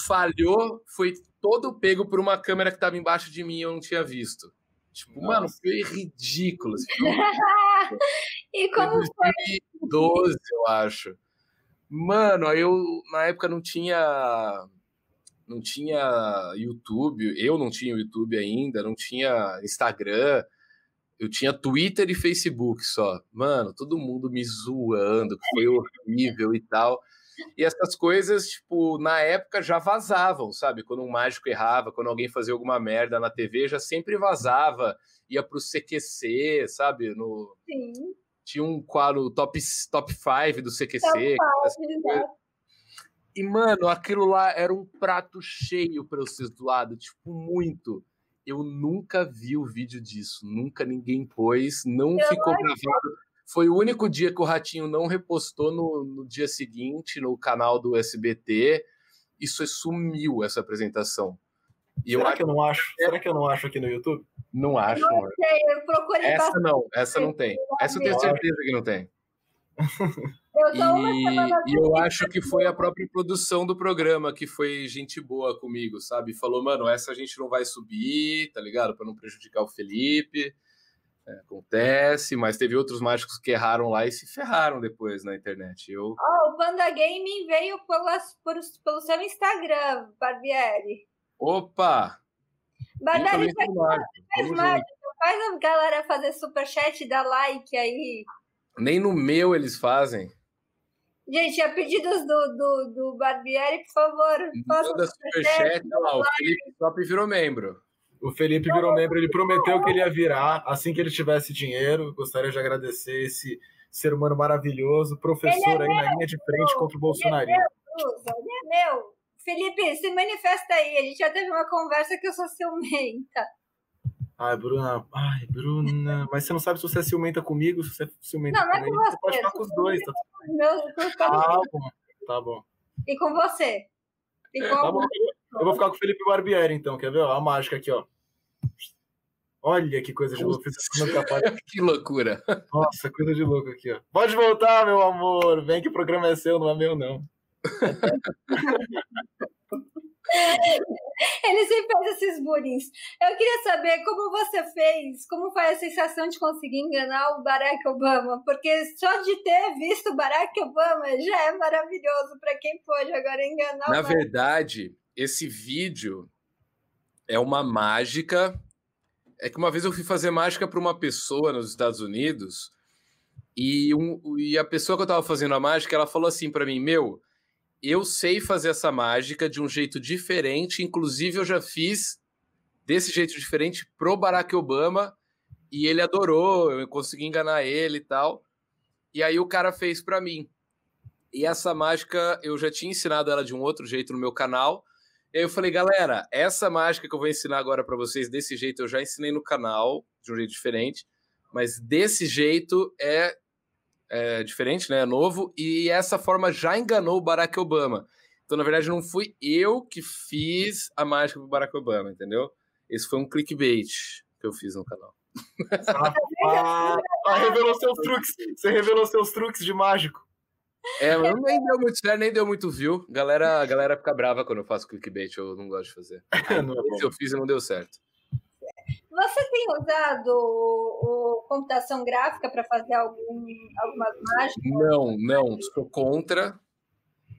falhou foi todo pego por uma câmera que estava embaixo de mim e eu não tinha visto. Tipo, Nossa. mano, foi ridículo. Assim, (laughs) e como foi? 2012, eu acho. Mano, eu na época não tinha não tinha YouTube, eu não tinha YouTube ainda, não tinha Instagram, eu tinha Twitter e Facebook só. Mano, todo mundo me zoando, que foi horrível e tal. E essas coisas, tipo, na época já vazavam, sabe? Quando um mágico errava, quando alguém fazia alguma merda na TV, já sempre vazava, ia pro CQC, sabe? No... Sim. Tinha um quadro top, top 5 do CQC. Top five, e, mano, aquilo lá era um prato cheio para eu ser zoado, tipo, muito. Eu nunca vi o vídeo disso, nunca ninguém pôs, não eu ficou acho... gravado. Foi o único dia que o Ratinho não repostou no, no dia seguinte no canal do SBT. Isso sumiu, essa apresentação. E Será eu que eu não acho? Será que eu não acho aqui no YouTube? Não acho. Não sei, eu procurei essa não, essa não tem. Essa eu tenho certeza que não tem. Eu E, e eu acho que foi a própria produção do programa que foi gente boa comigo, sabe? Falou, mano, essa a gente não vai subir, tá ligado? Pra não prejudicar o Felipe. É, acontece, mas teve outros mágicos que erraram lá e se ferraram depois na internet. Eu, Ó, o Panda Gaming veio pelas, por, pelo seu Instagram, Barbieri. opa! Barbieri também faz, faz faz a galera fazer superchat e dar like aí. Nem no meu eles fazem. Gente, a pedidos do, do, do Barbieri, por favor, faça superchat, olha lá, o Felipe Top virou membro. O Felipe virou membro, ele prometeu que ele ia virar assim que ele tivesse dinheiro. Gostaria de agradecer esse ser humano maravilhoso, professor aí na linha de frente contra o bolsonarismo. Cruz, ele é meu. Felipe, se manifesta aí. A gente já teve uma conversa que eu sou ciumenta. Ai, Bruna, ai, Bruna, mas você não sabe se você é ciumenta comigo, se você é ciumenta Não, não é com ele, você você, pode ficar com os dois, tá? Meu, Tá bom, tá bom. E com você. E com Tá bom. Eu vou ficar com o Felipe Barbieri, então, quer ver? Ó, a mágica aqui, ó. Olha que coisa de louco. (laughs) Que loucura. Nossa, coisa de louco aqui, ó. Pode voltar, meu amor. Vem que o programa é seu, não é meu, não. (laughs) Ele sempre faz esses burins. Eu queria saber como você fez, como foi a sensação de conseguir enganar o Barack Obama, porque só de ter visto o Barack Obama já é maravilhoso para quem pôde agora enganar Na o Barack. verdade, esse vídeo é uma mágica. É que uma vez eu fui fazer mágica para uma pessoa nos Estados Unidos e, um- e a pessoa que eu tava fazendo a mágica, ela falou assim para mim: Meu, eu sei fazer essa mágica de um jeito diferente, inclusive eu já fiz desse jeito diferente pro Barack Obama e ele adorou, eu consegui enganar ele e tal. E aí o cara fez para mim. E essa mágica eu já tinha ensinado ela de um outro jeito no meu canal. E aí eu falei, galera, essa mágica que eu vou ensinar agora para vocês desse jeito eu já ensinei no canal, de um jeito diferente, mas desse jeito é, é diferente, né? É novo e essa forma já enganou o Barack Obama. Então, na verdade, não fui eu que fiz a mágica pro Barack Obama, entendeu? Esse foi um clickbait que eu fiz no canal. (laughs) Ah, ah, (laughs) revelou seus truques. Você revelou seus truques de mágico. É, mas nem deu muito certo, nem deu muito view. Galera, a galera fica brava quando eu faço clickbait, eu não gosto de fazer. (laughs) Não é eu fiz e não deu certo. Você tem usado o, o computação gráfica para fazer algum, algumas mágicas? Não, não, sou contra.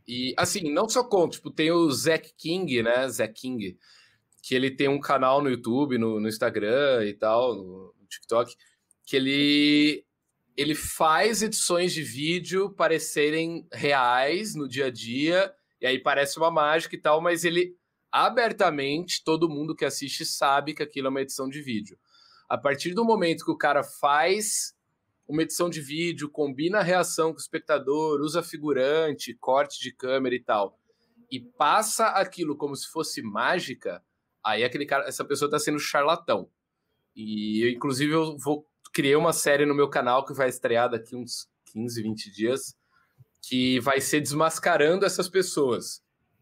E, assim, não sou contra. Tipo, tem o Zack King, né? Zack King, que ele tem um canal no YouTube, no, no Instagram e tal, no TikTok, que ele, ele faz edições de vídeo parecerem reais no dia a dia, e aí parece uma mágica e tal, mas ele abertamente, todo mundo que assiste sabe que aquilo é uma edição de vídeo. A partir do momento que o cara faz uma edição de vídeo, combina a reação com o espectador, usa figurante, corte de câmera e tal, e passa aquilo como se fosse mágica, aí aquele cara, essa pessoa está sendo charlatão. E eu, inclusive, eu vou criei uma série no meu canal que vai estrear daqui uns 15, 20 dias, que vai ser desmascarando essas pessoas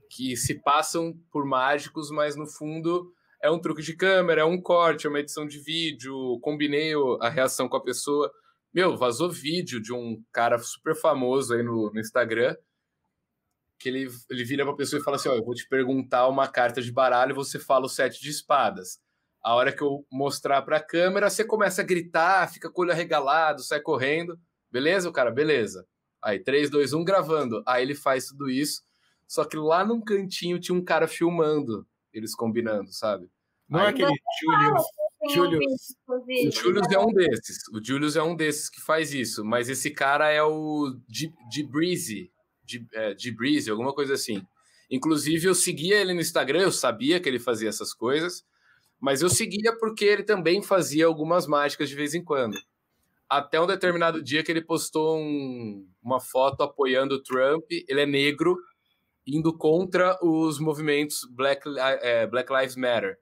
que se passam por mágicos, mas no fundo é um truque de câmera, é um corte, é uma edição de vídeo, combinei a reação com a pessoa. Meu, vazou vídeo de um cara super famoso aí no, no Instagram, que ele, ele vira pra pessoa e fala assim, ó, eu vou te perguntar uma carta de baralho e você fala o sete de espadas. A hora que eu mostrar pra câmera, você começa a gritar, fica com o olho arregalado, sai correndo. Beleza, o cara? Beleza. Aí, 3, 2, 1, gravando. Aí ele faz tudo isso. Só que lá num cantinho tinha um cara filmando eles combinando, sabe? Não é aquele Julius. Julius. O. Julius é um desses. O Julius é um desses que faz isso. Mas esse cara é o G Breezy. G, é, Breezy, alguma coisa assim. Inclusive, eu seguia ele no Instagram, eu sabia que ele fazia essas coisas. Mas eu seguia porque ele também fazia algumas mágicas de vez em quando. Até um determinado dia que ele postou um- uma foto apoiando o Trump. Ele é negro, indo contra os movimentos Black, é, Black Lives Matter.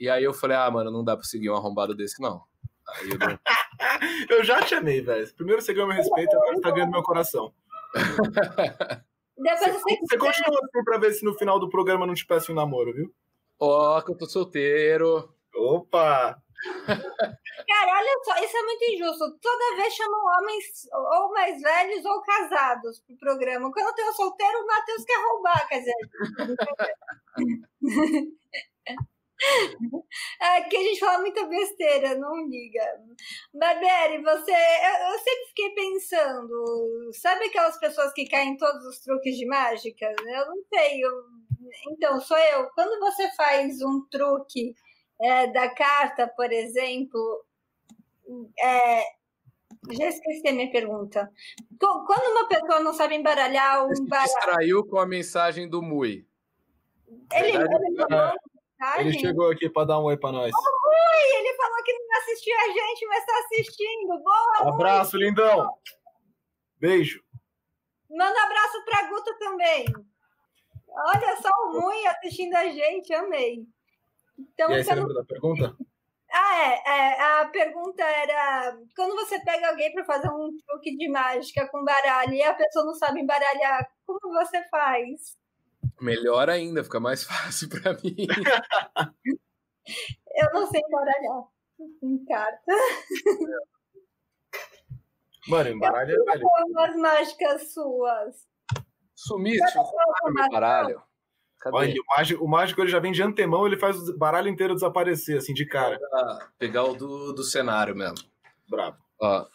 E aí eu falei, ah, mano, não dá pra seguir um arrombado desse, não. Aí eu (laughs) Eu já te amei, velho. Primeiro você ganhou meu respeito, agora você tá ganhando meu coração. Depois Você, você continua assim pra ver se no final do programa eu não te peço um namoro, viu? Ó, que eu tô solteiro. Opa! Cara, olha só, isso é muito injusto. Toda vez chamam homens ou mais velhos ou casados pro programa. Quando tem um solteiro, o Matheus quer roubar, quer dizer. (laughs) Aqui a gente fala muita besteira, não liga. Barbieri, você. Eu, eu, sempre fiquei pensando, sabe aquelas pessoas que caem em todos os truques de mágica? Eu não sei. Eu, então, sou eu. Quando você faz um truque é, da carta, por exemplo, é, já esqueci a minha pergunta. Quando uma pessoa não sabe embaralhar um baralho. distraiu com a mensagem do Mui. Ele, ele, ele chegou aqui para dar um oi para nós. Oi, ele falou que não assistiu a gente, mas está assistindo. Boa, Abraço, Mui. lindão. Beijo. Manda abraço para Guto também. Olha só o Mui assistindo a gente, amei. Então, e aí, você lembra da pergunta? Ah, é, é, A pergunta era: quando você pega alguém para fazer um truque de mágica com baralho e a pessoa não sabe embaralhar, como você faz? Melhor ainda, fica mais (laughs) fácil para mim. (laughs) Eu não sei embaralhar em carta. Mano, embaralha é velho. umas mágicas suas. Sumiste, meu baralho. Cadê? Olha, o mágico, o mágico ele já vem de antemão, ele faz o baralho inteiro desaparecer, assim, de cara. Pegar, pegar o do, do cenário mesmo. Bravo. Ó.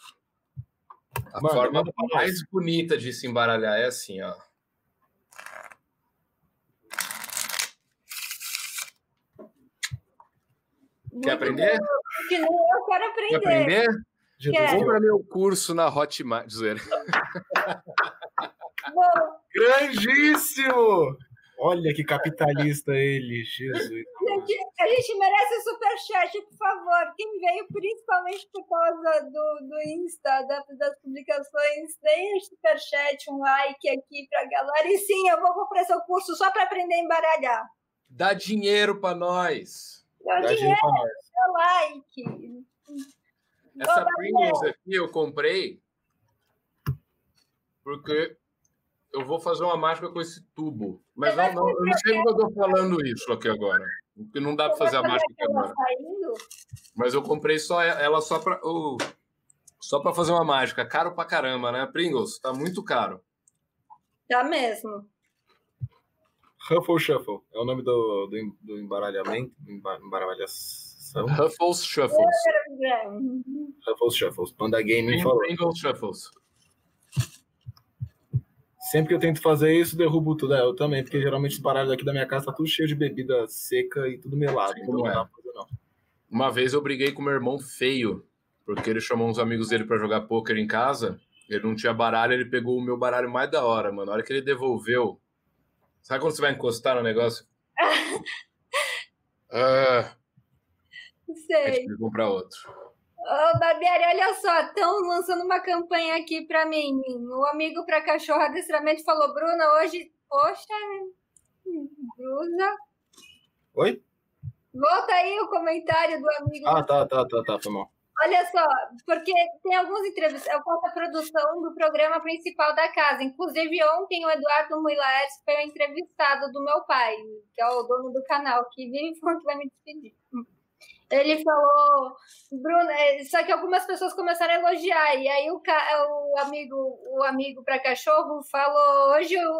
A Mano, forma mais bonita de se embaralhar é assim, ó. Quer aprender? Eu quero aprender. Quer aprender? Compra meu curso na Hotmart. Grandíssimo! Olha que capitalista ele, Jesus. Gente, a gente merece o superchat, por favor. Quem veio principalmente por causa do, do Insta, da, das publicações, deem um superchat, um like aqui pra galera. E sim, eu vou comprar seu curso só para aprender a embaralhar. Dá dinheiro para nós. Dá, Dá dinheiro, dinheiro like. Essa Pringles aqui eu comprei porque eu vou fazer uma mágica com esse tubo. Mas não, não, eu não sei porque eu estou falando isso aqui agora. Porque não dá para fazer a mágica aqui agora. Mas eu comprei só ela só para oh, só para fazer uma mágica. Caro pra caramba, né? Pringles, tá muito caro. Tá mesmo. Ruffle Shuffle é o nome do, do, do embaralhamento, embaralhação. Ruffles Shuffles. Ruffles Shuffles. Panda Gaming falou. Pringles Shuffles. Sempre que eu tento fazer isso, derrubo tudo. É, eu também, porque geralmente os baralhos aqui da minha casa tá tudo cheio de bebida seca e tudo melado. Então não, é. não não. Uma vez eu briguei com meu irmão feio, porque ele chamou uns amigos dele para jogar poker em casa. Ele não tinha baralho, ele pegou o meu baralho mais da hora, mano. Na hora que ele devolveu. Sabe quando você vai encostar no negócio? (laughs) ah, Sei. A gente comprar outro. Ô, Barbieri, olha só, estão lançando uma campanha aqui para mim. O amigo para cachorro adestramento falou, Bruna, hoje, poxa, Brusa. Oi? Volta aí o comentário do amigo. Ah, tá, tá, tá, tá, foi mal. Olha só, porque tem alguns entrevistas, eu faço a produção do programa principal da casa. Inclusive, ontem o Eduardo Muilaes foi o entrevistado do meu pai, que é o dono do canal, que vive falando que vai me despedir. Ele falou, Bruno, é, só que algumas pessoas começaram a elogiar, e aí o, o amigo o amigo para cachorro falou, hoje eu,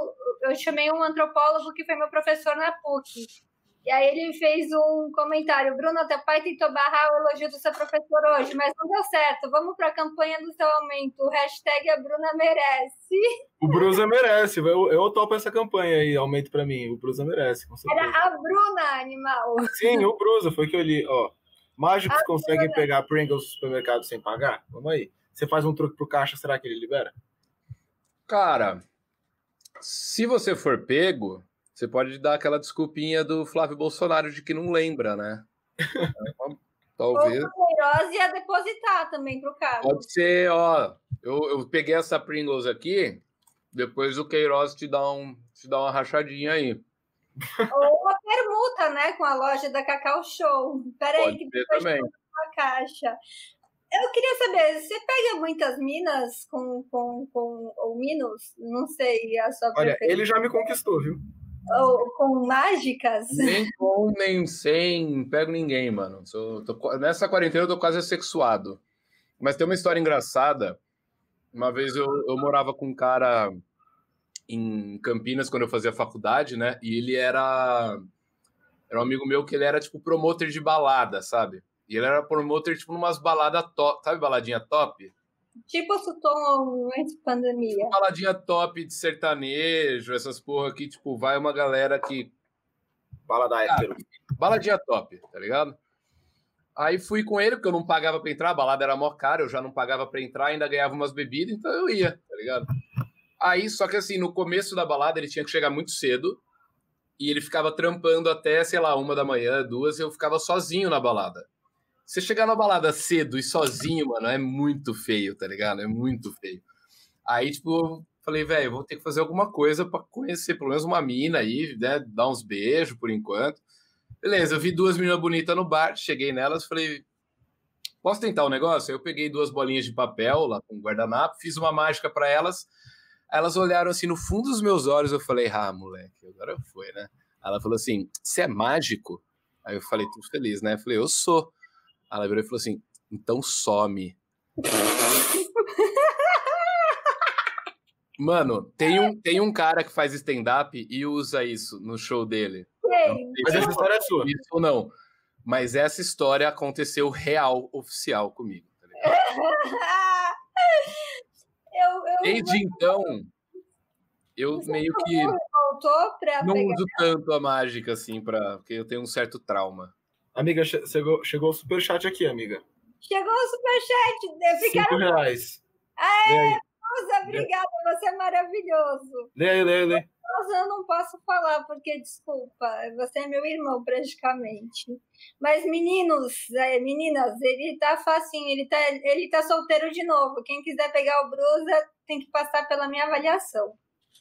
eu chamei um antropólogo que foi meu professor na PUC, e aí ele fez um comentário, Bruno, teu pai tentou barrar o elogio do seu professor hoje, mas não deu certo, vamos para a campanha do seu aumento, hashtag a Bruna merece. O Brusa merece, eu, eu topo essa campanha aí, aumento para mim, o Brusa merece, Era a Bruna, animal. Sim, o Brusa, foi que eu li, ó. Mágicos ah, conseguem é pegar Pringles no supermercado sem pagar? Vamos aí. Você faz um truque pro caixa, será que ele libera? Cara, se você for pego, você pode dar aquela desculpinha do Flávio Bolsonaro de que não lembra, né? (laughs) Talvez. Ou ia depositar também pro cara. Pode ser, ó. Eu, eu peguei essa Pringles aqui, depois o Queiroz te dá, um, te dá uma rachadinha aí. Ou uma permuta, né, com a loja da Cacau Show. Peraí, que depois também. uma caixa. Eu queria saber, você pega muitas minas com, com, com ou minos? Não sei a sua Olha, ele já me conquistou, viu? Ou com mágicas? Nem com, nem sem, pego ninguém, mano. Sou, tô, nessa quarentena eu tô quase assexuado. Mas tem uma história engraçada. Uma vez eu, eu morava com um cara em Campinas quando eu fazia faculdade, né? E ele era era um amigo meu que ele era tipo promotor de balada, sabe? E ele era promotor tipo numas baladas top, sabe baladinha top? Tipo Sutton antes da pandemia. Tipo baladinha top de sertanejo, essas porra que tipo vai uma galera que balada ah, hétero. Baladinha top, tá ligado? Aí fui com ele, porque eu não pagava pra entrar, a balada era mó cara, eu já não pagava pra entrar, ainda ganhava umas bebidas, então eu ia, tá ligado? Aí, só que assim, no começo da balada ele tinha que chegar muito cedo e ele ficava trampando até, sei lá, uma da manhã, duas, e eu ficava sozinho na balada. Você chegar na balada cedo e sozinho, mano, é muito feio, tá ligado? É muito feio. Aí, tipo, eu falei, velho, vou ter que fazer alguma coisa para conhecer pelo menos uma mina aí, né? Dar uns beijos por enquanto. Beleza, eu vi duas meninas bonitas no bar, cheguei nelas, falei, posso tentar o um negócio? Aí eu peguei duas bolinhas de papel lá com guardanapo, fiz uma mágica para elas elas olharam assim no fundo dos meus olhos, eu falei, ah, moleque, agora foi, né? Ela falou assim, você é mágico? Aí eu falei, tô feliz, né? Eu falei, eu sou. Ela virou e falou assim, então some. (laughs) Mano, tem um, tem um cara que faz stand-up e usa isso no show dele. Mas essa história é sua. Isso ou não. Mas essa história aconteceu real, oficial comigo. Tá (laughs) Eu, eu Desde então, eu meio que não pegar. uso tanto a mágica assim, pra, porque eu tenho um certo trauma. Amiga, chegou, chegou o superchat aqui, amiga. Chegou o superchat. Ficaram... Cinco reais. Aê, Rosa, obrigada, você é maravilhoso. Lê aí, lê, lê. Rosa, eu não posso falar, porque, desculpa, você é meu irmão, praticamente. Mas, meninos, é, meninas, ele tá facinho, ele tá, ele tá solteiro de novo. Quem quiser pegar o Brusa tem que passar pela minha avaliação.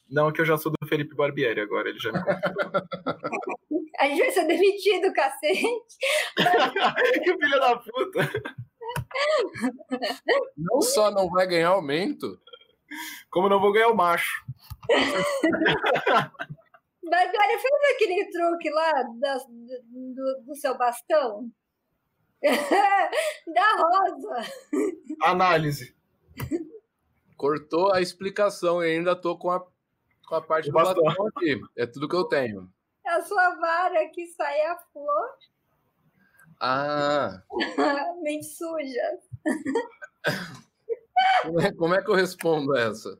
Não, que eu já sou do Felipe Barbieri agora, ele já me (laughs) A gente vai ser demitido, cacete. (laughs) que filho da puta. Não só não vai ganhar aumento, como não vou ganhar o macho. (laughs) Barbieri fez aquele truque lá das, do, do seu bastão? (laughs) da rosa. Análise. Cortou a explicação e ainda tô com a, com a parte do bastão. bastão aqui. É tudo que eu tenho. É a sua vara que sai a flor. Ah. (laughs) Mente suja. Como é, como é que eu respondo essa?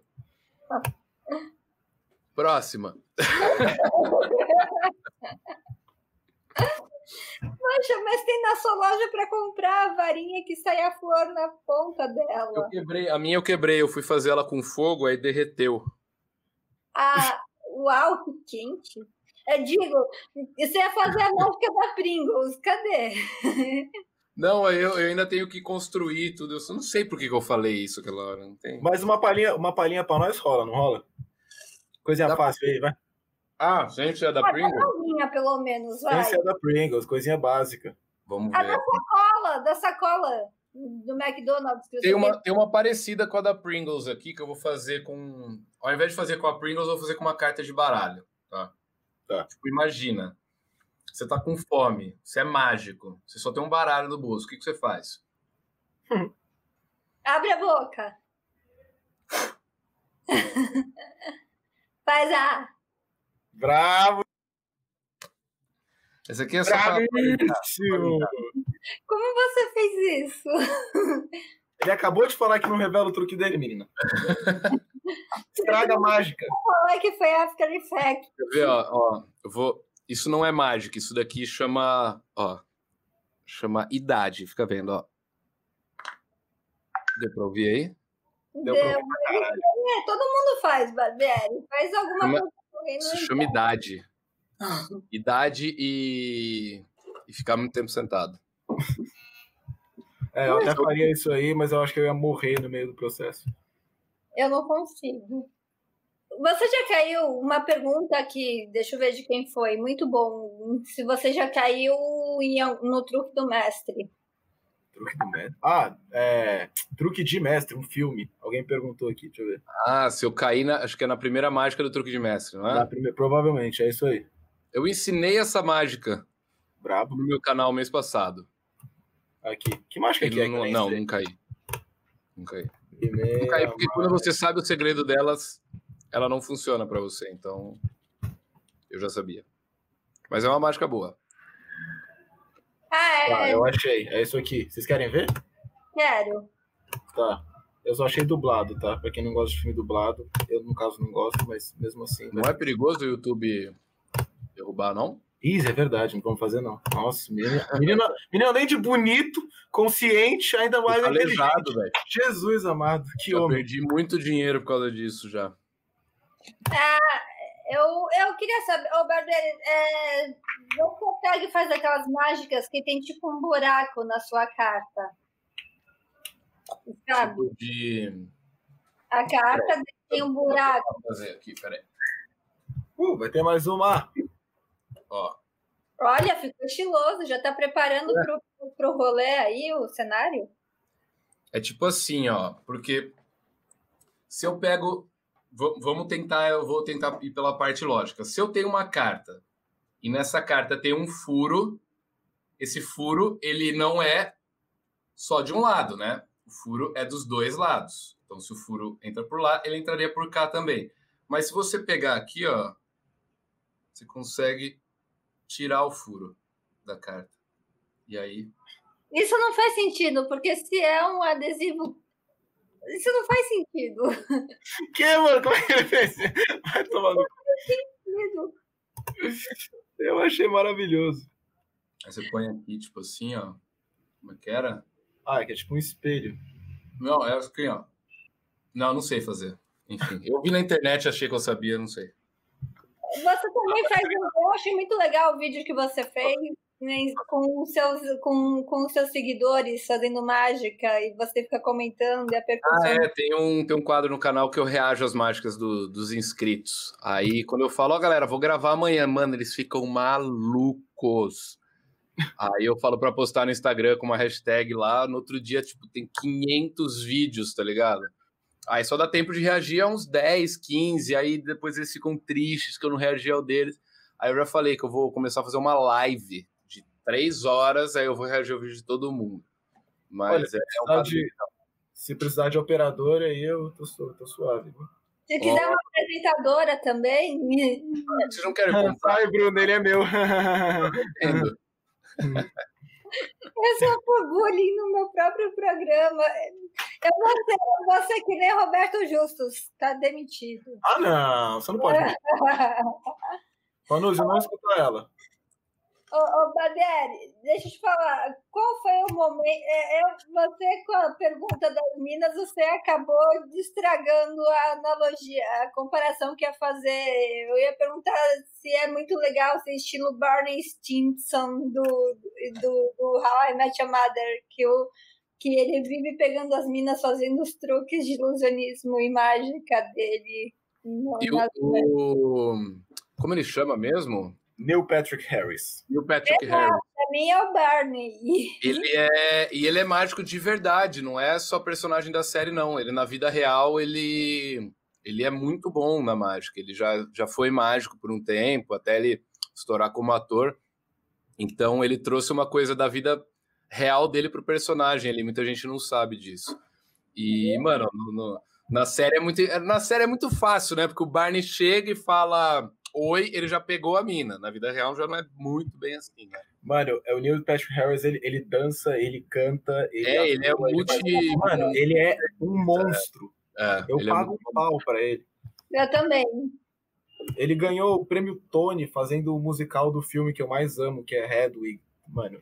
Próxima. Poxa, mas tem na sua loja para comprar a varinha que sai a flor na ponta dela. Eu quebrei, a minha eu quebrei, eu fui fazer ela com fogo, aí derreteu. Ah, uau, que quente. Eu digo, você ia fazer a mágica da Pringles, cadê? (laughs) Não, eu, eu ainda tenho que construir tudo. Eu não sei por que, que eu falei isso aquela hora. Não tem. Mas uma palhinha, uma palhinha para nós rola, não rola? Coisinha da fácil aí, vai. Ah, gente é da ah, Pringles? Palhinha, pelo menos, vai. Gente é da Pringles, coisinha básica. Vamos a ver. A da sacola, da sacola do McDonald's. tem uma, tem uma parecida com a da Pringles aqui, que eu vou fazer com... Ao invés de fazer com a Pringles, eu vou fazer com uma carta de baralho, tá? Tá. Tipo, imagina, você tá com fome, você é mágico, você só tem um baralho no bolso, o que, que você faz? (laughs) Abre a boca. (laughs) Faz a. Bravo! Esse aqui é só pra... Como você fez isso? Ele acabou de falar que não revela o truque dele, menina. Estraga a mágica. Falei que foi After Effects. Quer ver, ó, ó, eu vou... Isso não é mágica, isso daqui chama, ó, chama idade. Fica vendo, ó. Deu pra ouvir aí? Deu. Deu. É, todo mundo faz, Barbieri. Faz alguma chama, coisa. Isso chama idade. (laughs) idade e... e ficar muito tempo sentado. É, eu até faria isso aí, mas eu acho que eu ia morrer no meio do processo. Eu não consigo. Você já caiu? Uma pergunta aqui, deixa eu ver de quem foi. Muito bom. Se você já caiu em, no truque do mestre. Truque do mestre. Ah, é. Truque de mestre, um filme. Alguém perguntou aqui, deixa eu ver. Ah, se eu cair na. Acho que é na primeira mágica do truque de mestre, não é? Na primeira, provavelmente, é isso aí. Eu ensinei essa mágica Brabo. no meu canal mês passado. Aqui. Que mágica E que é? que não, nem não, sei? não caí. Não caí. Primeira Não caí porque quando você sabe o segredo delas, ela não funciona pra você. Então, eu já sabia. Mas é uma mágica boa. Ah, Tá, é, eu achei. É isso aqui. Vocês querem ver? quero. Tá. Eu só achei dublado, tá? Pra quem não gosta de filme dublado, eu no caso não gosto, mas mesmo assim. Não é perigoso o YouTube derrubar, não? Isso, é verdade, não vamos fazer não. Nossa, menina, menina, menina além de bonito, consciente, ainda mais Tá aleijado, velho. Jesus amado, que Já homem. perdi muito dinheiro por causa disso já. Eu, eu queria saber, ô Barbieri, é, você pega e faz aquelas mágicas que tem tipo um buraco na sua carta. Sabe? Tipo de. A carta tem um buraco. Vou fazer aqui, peraí. Uh, vai ter mais uma. Ó. Olha, ficou estiloso, já tá preparando pro, pro rolê aí o cenário? É tipo assim, ó, porque se eu pego, vamos tentar, eu vou tentar ir pela parte lógica. Se eu tenho uma carta e nessa carta tem um furo, esse furo ele não é só de um lado, né? O furo é dos dois lados. Então, se o furo entra por lá, ele entraria por cá também. Mas se você pegar aqui, ó, você consegue tirar o furo da carta. E aí Isso não faz sentido, porque se é um adesivo. Isso não faz sentido. Que, mano? Como é que ele fez? Vai tomar no... Eu achei maravilhoso. Aí você põe aqui, tipo assim, ó. Como é que era? Ah, que é tipo um espelho. Não, é assim, ó. Não, não sei fazer. Enfim, (laughs) eu vi na internet, achei que eu sabia, não sei. Você também faz. um- Eu achei muito legal o vídeo que você fez com os seus, com, com os seus seguidores fazendo mágica e você fica comentando e a Ah, percussão. é, tem um, tem um quadro no canal que eu reajo às mágicas do- dos inscritos. Aí, quando eu falo, ó, galera, vou gravar amanhã, mano, eles ficam malucos. Aí eu falo pra postar no Instagram com uma hashtag lá, no outro dia, tipo, tem 500 vídeos, tá ligado? Aí só dá tempo de reagir a uns 10, 15, aí depois eles ficam tristes que eu não reagi ao deles. Aí eu já falei que eu vou começar a fazer uma live 3 horas, aí eu vou reagir ao vídeo de todo mundo. Mas Olha, é, é um Precisar de- se precisar de operador, aí eu tô, tô suave. viu? Se quiser uma apresentadora também, Vocês não querem (laughs) comprar? Ai, Bruno, ele é meu. (laughs) Eu sofro bullying no meu próprio programa. Eu vou ser, eu vou ser que nem Roberto Justus, tá demitido. ah, não, você não pode. (laughs) Manu, eu não escuta ela. Ô, ô Barbieri, deixa eu te falar, qual foi o momento? é, eu- você, com a pergunta das minas, você acabou estragando a analogia, a comparação que ia fazer. Eu ia perguntar se é muito legal ser estilo Barney Stinson do, do, do How I Met Your Mother, que, o, que ele vive pegando as minas fazendo os truques de ilusionismo e mágica dele. no- E o- Como ele chama mesmo? Neil Patrick Harris. E o Patrick Exato. Harris. Pra mim é o Barney. E- (laughs) Ele é. E ele é mágico de verdade, não é só personagem da série, não. Ele, na vida real, ele. Ele é muito bom na mágica. Ele já, já foi mágico por um tempo, até ele estourar como ator. Então, ele trouxe uma coisa da vida real dele pro personagem ali. Muita gente não sabe disso. E, mano, no- no- na, série é muito, na série é muito fácil, né? Porque o Barney chega e fala oi, ele já pegou a mina. Na vida real já não é muito bem assim, né? Mano, é o Neil Patrick Harris, ele, ele dança, ele canta, ele É, ele é atua, multi. faz- Mano, ele é um monstro. É, Eu é pago um pau pra ele. Eu também. Ele ganhou o prêmio Tony fazendo o musical do filme que eu mais amo, que é Hedwig. Mano.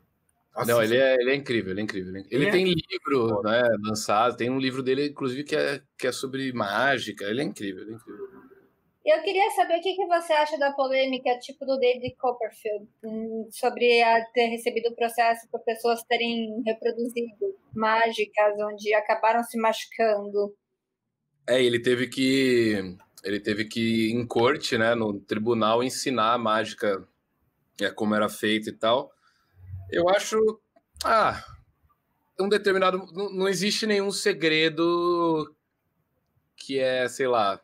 Não, ele é, ele é incrível, ele é incrível. Ele, ele Ele é tem livro, né, lançado, tem um livro dele, inclusive, que é, que é sobre mágica. Ele é incrível, ele é incrível. Eu queria saber o que, que você acha da polêmica, tipo do David Copperfield, hum, sobre ter recebido o processo por pessoas terem reproduzido mágicas onde acabaram se machucando. É, ele teve que. Ele teve que em corte, né, no tribunal, ensinar a mágica, é, como era feita e tal. Eu acho. Ah. um determinado. Não, não existe nenhum segredo que é, sei lá,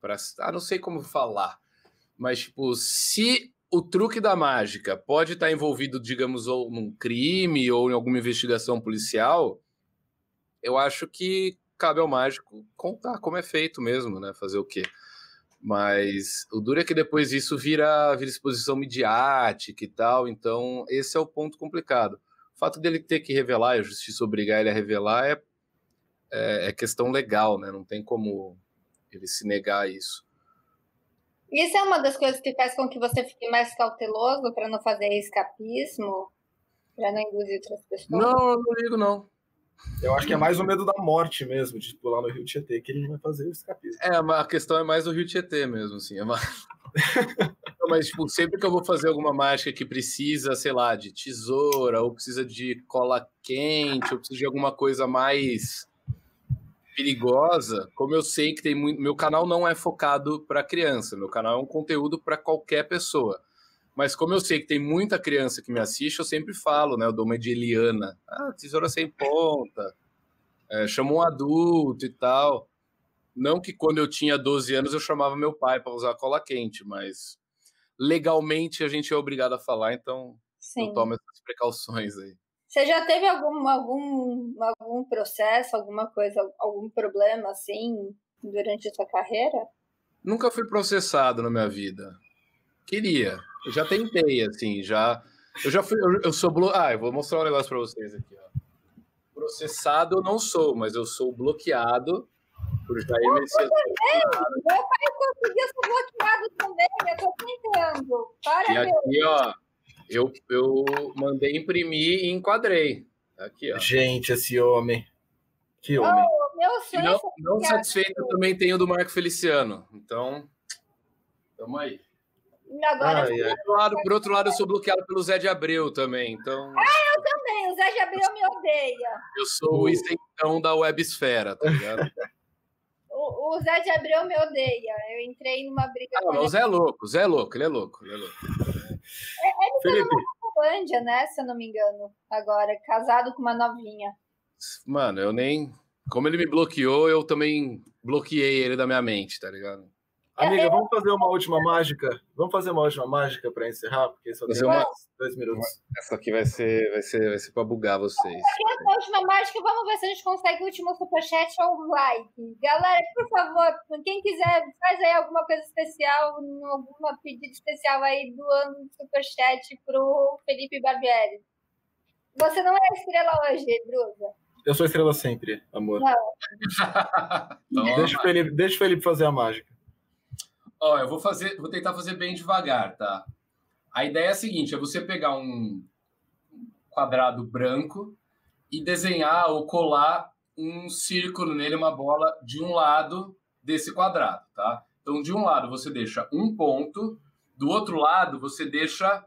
para. Ah, não sei como falar. Mas, tipo, se o truque da mágica pode estar envolvido, digamos, ou num crime ou em alguma investigação policial, eu acho que cabe ao mágico contar como é feito mesmo, né? Fazer o quê? Mas o duro é que depois isso vira, vira exposição midiática e tal, então esse é o ponto complicado. O fato dele ter que revelar, a justiça obrigar ele a revelar, é, é, é questão legal, né? Não tem como ele se negar a isso. Isso é uma das coisas que faz com que você fique mais cauteloso para não fazer escapismo, para não induzir outras pessoas? Não, eu não ligo, não. Eu acho que é mais o medo da morte mesmo, de pular no Rio Tietê, que ele vai fazer o escapismo. É, a questão é mais o Rio Tietê mesmo, assim. É mais... (laughs) Mas, tipo, sempre que eu vou fazer alguma mágica que precisa, sei lá, de tesoura, ou precisa de cola quente, ou precisa de alguma coisa mais perigosa, como eu sei que tem muito. Meu canal não é focado para criança, meu canal é um conteúdo para qualquer pessoa. Mas como eu sei que tem muita criança que me assiste, eu sempre falo, né? Eu dou uma de Eliana. Ah, tesoura sem ponta. É, chama um adulto e tal. Não que quando eu tinha 12 anos eu chamava meu pai para usar cola quente, mas legalmente a gente é obrigado a falar, então Sim. eu tomo essas precauções aí. Você já teve algum, algum, algum processo, alguma coisa, algum problema assim durante a sua carreira? Nunca fui processado na minha vida. Queria. Eu já tentei, assim, já. Eu já fui. Eu, eu sou blo... Ah, eu vou mostrar um negócio para vocês aqui, ó. Processado eu não sou, mas eu sou bloqueado por Jair Messias. Meu pai conseguiu ser bloqueado também, eu tô tentando. Parabéns. E aqui, ó. Eu, eu mandei imprimir e enquadrei. Aqui, ó. Gente, esse homem. Que homem. Oh, meu sonho não, não satisfeito, eu também tenho do Marco Feliciano. Então, tamo aí. Agora, por, outro lado, por outro lado, eu sou bloqueado pelo Zé de Abreu também. Então... Ah, eu também. O Zé de Abreu me odeia. Eu sou o isentão da websfera, tá ligado? (laughs) o, o Zé de Abreu me odeia. Eu entrei numa briga ah, com ele. O Zé é louco, o Zé é louco, ele é louco. Ele é louco. É, ele Felipe. Tá né? Se eu não me engano, agora, casado com uma novinha. Mano, eu nem. Como ele me bloqueou, eu também bloqueei ele da minha mente, tá ligado? Amiga, é, vamos fazer uma última mágica? Vamos fazer uma última mágica para encerrar, porque só tem uma... dois minutos. Essa aqui vai ser, vai ser, vai ser para bugar vocês. Essa última mágica, vamos ver se a gente consegue o último superchat ou o like. Galera, por favor, quem quiser, faz aí alguma coisa especial, alguma pedido especial aí do ano do superchat pro Felipe Barbieri. Você não é estrela hoje, Brusa. Eu sou estrela sempre, amor. (laughs) deixa, o Felipe, deixa o Felipe fazer a mágica. Ó, eu vou fazer, vou tentar fazer bem devagar, tá? A ideia é a seguinte: é você pegar um quadrado branco e desenhar ou colar um círculo nele, uma bola de um lado desse quadrado, tá? Então, de um lado você deixa um ponto, do outro lado você deixa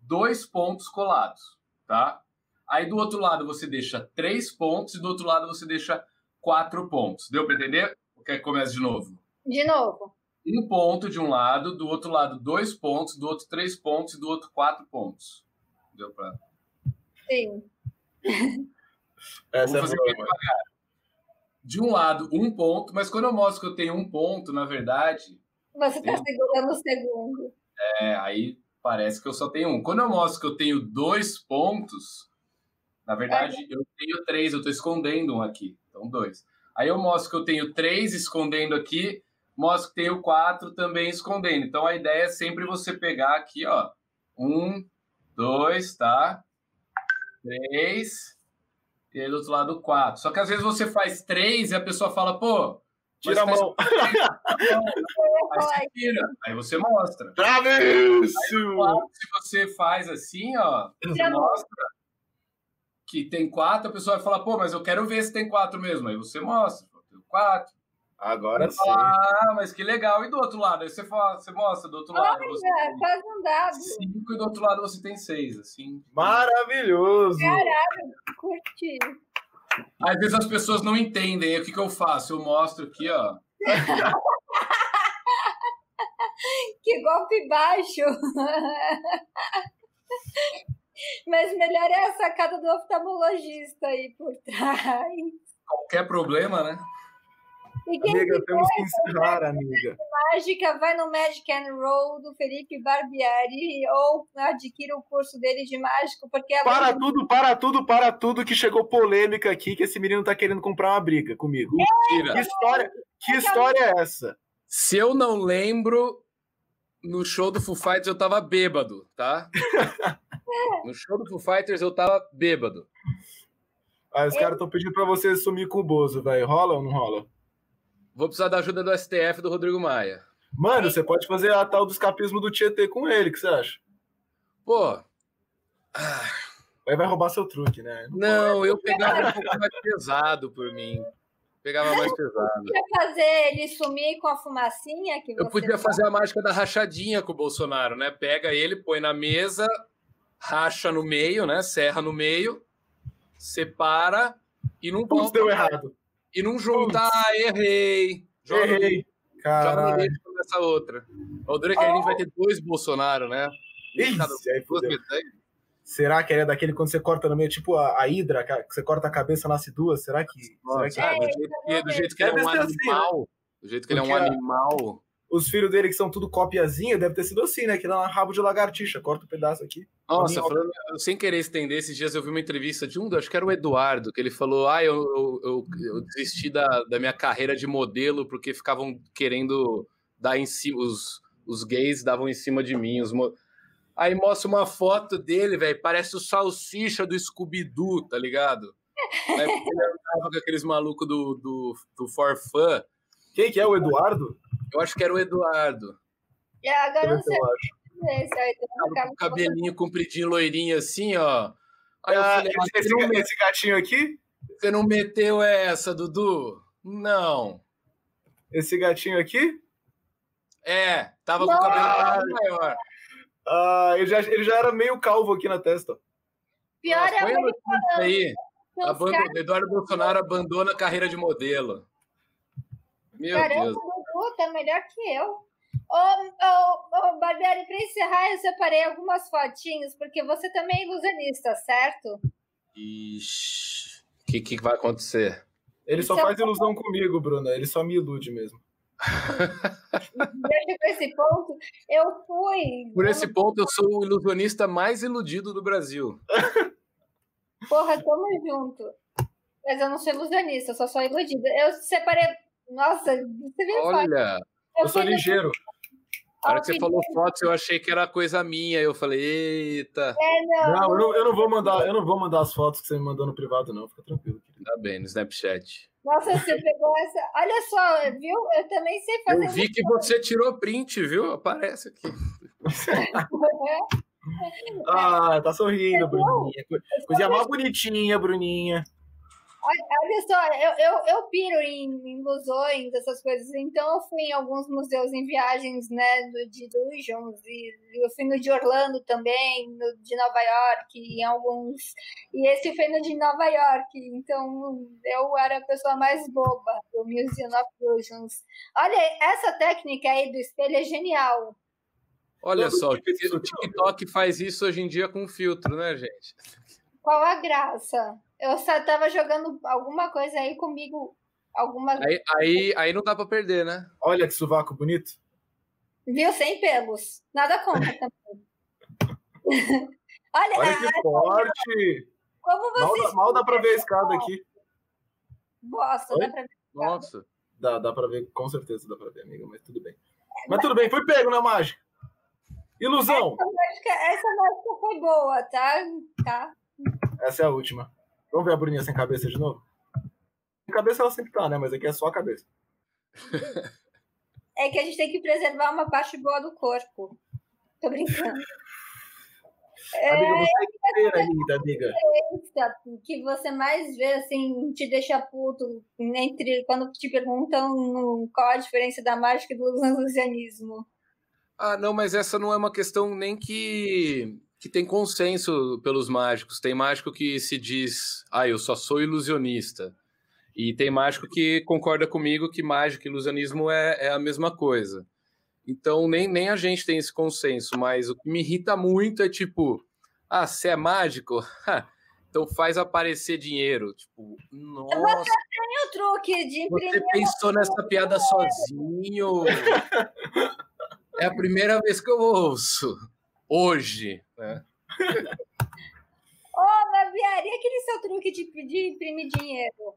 dois pontos colados, tá? Aí do outro lado você deixa três pontos e do outro lado você deixa quatro pontos. Deu para entender? Quer que comece de novo? De novo um ponto de um lado, do outro lado dois pontos, do outro três pontos e do outro quatro pontos. Deu para? Sim. Essa Vou fazer é boa, De um lado, um ponto, mas quando eu mostro que eu tenho um ponto, na verdade. Você está segurando o segundo. É, aí parece que eu só tenho um. Quando eu mostro que eu tenho dois pontos, na verdade, é. eu tenho três, eu estou escondendo um aqui. Então, dois. Aí eu mostro que eu tenho três escondendo aqui, mostra que tem o 4 também escondendo. Então a ideia é sempre você pegar aqui, ó. Um, dois, tá? Três. E aí do outro lado, quatro. Só que às vezes você faz três e a pessoa fala, pô. Tira a mão. (laughs) Aí você tira, aí você mostra. Travêsso! Se você faz assim, ó, você mostra que tem quatro, a pessoa vai falar, pô, mas eu quero ver se tem quatro mesmo. Aí você mostra, tem quatro. Agora sim. Ah, mas que legal. E do outro lado? Aí você, fala, você mostra do outro lado. Olha, você faz um dado. Cinco e do outro lado você tem seis, assim. Maravilhoso! Caralho, curti. Às vezes as pessoas não entendem. O que, que eu faço? Eu mostro aqui, ó. (laughs) que golpe baixo! (laughs) Mas melhor é a sacada do oftalmologista aí por trás. Qualquer problema, né? Amiga, temos que encerrar, amiga. Mágica, vai no Magic and Roll do Felipe Barbieri ou adquira o curso dele de mágico, porque... Para tudo, para tudo, para tudo, que chegou polêmica aqui, que esse menino tá querendo comprar uma briga comigo. Mentira. Que história, que história é essa? Se eu não lembro, no show do Foo Fighters eu tava bêbado, tá? (laughs) no show do Foo Fighters eu tava bêbado. Ah, os caras estão pedindo pra você sumir com o Bozo, velho. Rola ou não rola? Vou precisar da ajuda do STF do Rodrigo Maia. Mano, você pode fazer a tal do escapismo do Tietê com ele, o que você acha? Pô. Aí vai roubar seu truque, né? Não, eu pegava um pouco mais pesado por mim. Pegava mais pesado. Você fazer ele sumir com a fumacinha que você Eu podia fazer a mágica da rachadinha com o Bolsonaro, né? Pega ele, põe na mesa, racha no meio, né? Serra no meio, separa e não Putz, deu errado. E não junta, ah, errei. Joga errei. Joga no meio essa outra. O duro é que a gente vai ter dois Bolsonaro, né? Isso, aí fudeu. Será que ele é daquele quando você corta no meio, tipo a, a Hidra, que você corta a cabeça, nasce duas? Será que. Nossa, será que... É, do, jeito que, do jeito que ele é um animal. Assim, né? Do jeito que ele é um animal. Os filhos dele, que são tudo copiazinha, deve ter sido assim, né? Que dá um rabo de lagartixa, corta um pedaço aqui. Nossa, falando, sem querer estender, esses dias eu vi uma entrevista de um, acho que era o Eduardo, que ele falou: Ah, eu, eu, eu, eu desisti da, da minha carreira de modelo porque ficavam querendo dar em cima, os, os gays davam em cima de mim. Os mo... Aí mostra uma foto dele, velho, parece o salsicha do Scooby-Doo, tá ligado? Aí ele (laughs) andava com aqueles malucos do, do, do For Fun. Quem que é o Eduardo? Eu acho que era o Eduardo. É, agora não sei. Esse aí, com o cabelinho compridinho, loirinho assim, ó. Aí eu falei, esse, esse, não... esse gatinho aqui? Você não meteu essa, Dudu? Não. Esse gatinho aqui? É, tava não. com o cabelo maior. Ah, ele já, ele já era meio calvo aqui na testa. Pior Nossa, é ele falando. Aí. Eduardo Bolsonaro abandona a carreira de modelo. Meu Caramba, Deus. Dudu tá melhor que eu. Ô, ô, ô Barbieri, para encerrar, eu separei algumas fotinhos, porque você também é ilusionista, certo? Ixi, o que, que vai acontecer? Ele só faz ilusão comigo, Bruna. Ele só me ilude mesmo. (laughs) Desde esse ponto, eu fui. Por esse ponto, eu sou o ilusionista mais iludido do Brasil. (laughs) Porra, tamo junto. Mas eu não sou ilusionista, eu só sou iludida. Eu separei. Nossa, você viu Olha, eu, eu sou ligeiro. Na hora que você falou fotos, eu achei que era coisa minha. Eu falei, eita. É, não. Não, eu não, eu não, vou mandar, eu não vou mandar as fotos que você me mandou no privado, não. Fica tranquilo. Querido. Tá bem, no Snapchat. Nossa, você pegou essa. Olha só, viu? Eu também sei fazer. Eu vi que você tirou print, viu? Aparece aqui. (laughs) ah, tá sorrindo, Bruninha. Coisinha mais bonitinha, Bruninha. Olha só, eu, eu, eu piro em, em ilusões, essas coisas. Então, eu fui em alguns museus em viagens, né, do, de Illusions, e eu fui no de Orlando também, no de Nova York, em alguns. E esse foi no de Nova York, então eu era a pessoa mais boba do Museum of Illusions. Olha, essa técnica aí do espelho é genial. Olha só, o TikTok faz isso hoje em dia com filtro, né, gente? Qual a graça? Eu só tava jogando alguma coisa aí comigo. Alguma... Aí, aí, aí não dá pra perder, né? Olha que sovaco bonito. Viu? Sem pelos. Nada contra (laughs) também. (laughs) Olha, Olha que forte! Como você. Mal, dá, mal dá pra ver a escada aqui. Bosta, Oi? dá pra ver. Nossa. Dá, dá pra ver, com certeza dá pra ver, amiga, mas tudo bem. Mas tudo bem, foi pego na mágica. Ilusão. Essa mágica, essa mágica foi boa, tá? Tá. Essa é a última. Vamos ver a Bruninha sem cabeça de novo? Sem cabeça ela sempre tá, né? Mas aqui é só a cabeça. É que a gente tem que preservar uma parte boa do corpo. Tô brincando. (laughs) Amiga, você é ainda, amiga. Que você mais vê, assim, te deixa puto entre quando te perguntam qual a diferença da mágica e do ilusionismo. Ah, não, mas essa não é uma questão nem que que tem consenso pelos mágicos. Tem mágico que se diz, ah, eu só sou ilusionista. E tem mágico que concorda comigo que mágica e ilusionismo é, é a mesma coisa. Então, nem, nem a gente tem esse consenso, mas o que me irrita muito é tipo, Ah, você é mágico? então faz aparecer dinheiro. Tipo, nossa. Você tem o truque de imprimir. Você pensou nessa piada sozinho? (laughs) é a primeira vez que eu ouço. Hoje. Né? (laughs) Ô, oh, Babiari, aquele seu truque de, de imprimir dinheiro?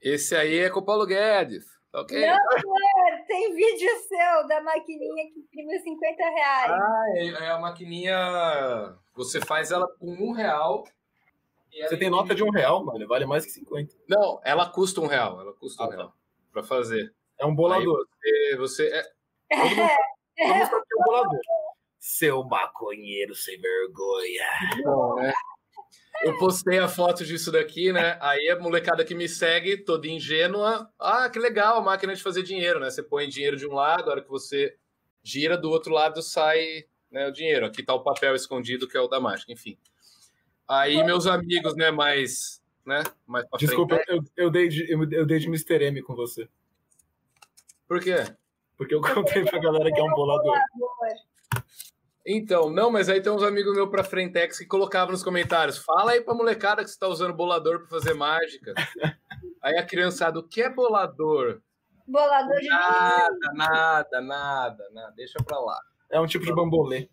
Esse aí é com o Paulo Guedes. Ok. Não, amor, tem vídeo seu da maquininha que imprimiu 50 reais. Ah, é, é a maquininha. Você faz ela com um real. Você tem nota de um real, mano. Vale mais que 50. Não, ela custa um real. Ela custa ah, um tá. real pra fazer. É um bolador. Aí você, você é... (laughs) é. Fazer um bolador. Seu maconheiro sem vergonha. Bom, né? Eu postei a foto disso daqui, né? Aí a molecada que me segue, toda ingênua, ah, que legal, a máquina de fazer dinheiro, né? Você põe dinheiro de um lado, a hora que você gira, do outro lado sai né, o dinheiro. Aqui tá o papel escondido, que é o da mágica, enfim. Aí meus amigos, né, mais, né, mais Desculpa, eu, eu, dei de, eu, eu dei de Mr. M com você. Por quê? Porque eu (laughs) contei pra galera que é um bolador. Então, não, mas aí tem uns amigos meus pra Frentex que colocavam nos comentários: fala aí pra molecada que você tá usando bolador pra fazer mágica. (laughs) aí a criançada, o que é bolador? Bolador de Nada, nada, nada, nada, deixa pra lá. É um tipo de bambolê.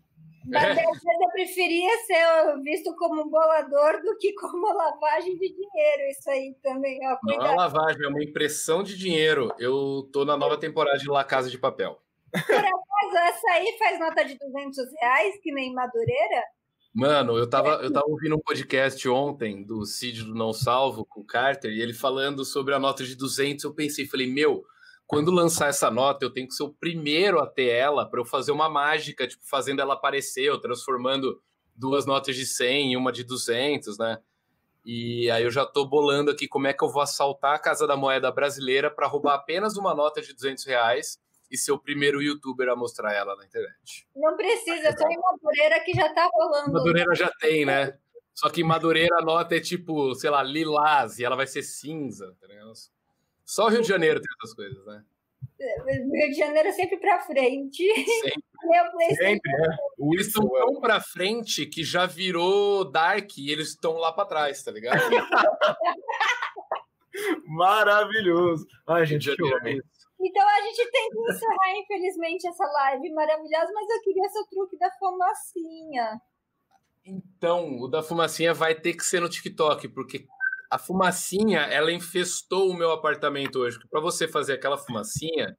Mas é. eu preferia ser visto como um bolador do que como lavagem de dinheiro. Isso aí também. Ó, não é lavagem, é uma impressão de dinheiro. Eu tô na nova temporada de La Casa de Papel. Por acaso, essa aí faz nota de 200 reais, que nem Madureira? Mano, eu tava, eu tava ouvindo um podcast ontem do Cid do Não Salvo, com o Carter, e ele falando sobre a nota de 200. Eu pensei, falei, meu, quando lançar essa nota, eu tenho que ser o primeiro a ter ela para eu fazer uma mágica, tipo, fazendo ela aparecer, ou transformando duas notas de 100 em uma de 200, né? E aí eu já tô bolando aqui como é que eu vou assaltar a Casa da Moeda brasileira para roubar apenas uma nota de 200 reais e ser o primeiro youtuber a mostrar ela na internet. Não precisa, só em Madureira que já tá rolando. Madureira já tem, né? Só que Madureira a nota é tipo, sei lá, lilás e ela vai ser cinza, tá ligado? Só o Rio de Janeiro tem essas coisas, né? Rio de Janeiro é sempre pra frente. Sempre. (laughs) Meu sempre, é. Eles estão tão pra frente que já virou Dark e eles estão lá pra trás, tá ligado? (laughs) Maravilhoso. Ai, gente, que homem. Então a gente tem que encerrar, infelizmente, essa live maravilhosa, mas eu queria seu truque da fumacinha. Então, o da fumacinha vai ter que ser no TikTok, porque a fumacinha, ela infestou o meu apartamento hoje. Para você fazer aquela fumacinha.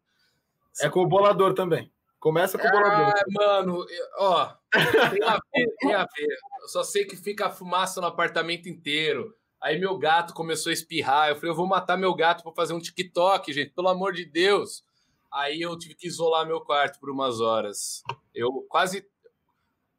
É com o bolador também. Começa com o bolador. Ah, mano, ó, tem a ver, tem a ver. Eu só sei que fica a fumaça no apartamento inteiro. Aí meu gato começou a espirrar. Eu falei, eu vou matar meu gato para fazer um TikTok, gente, pelo amor de Deus. Aí eu tive que isolar meu quarto por umas horas. Eu quase.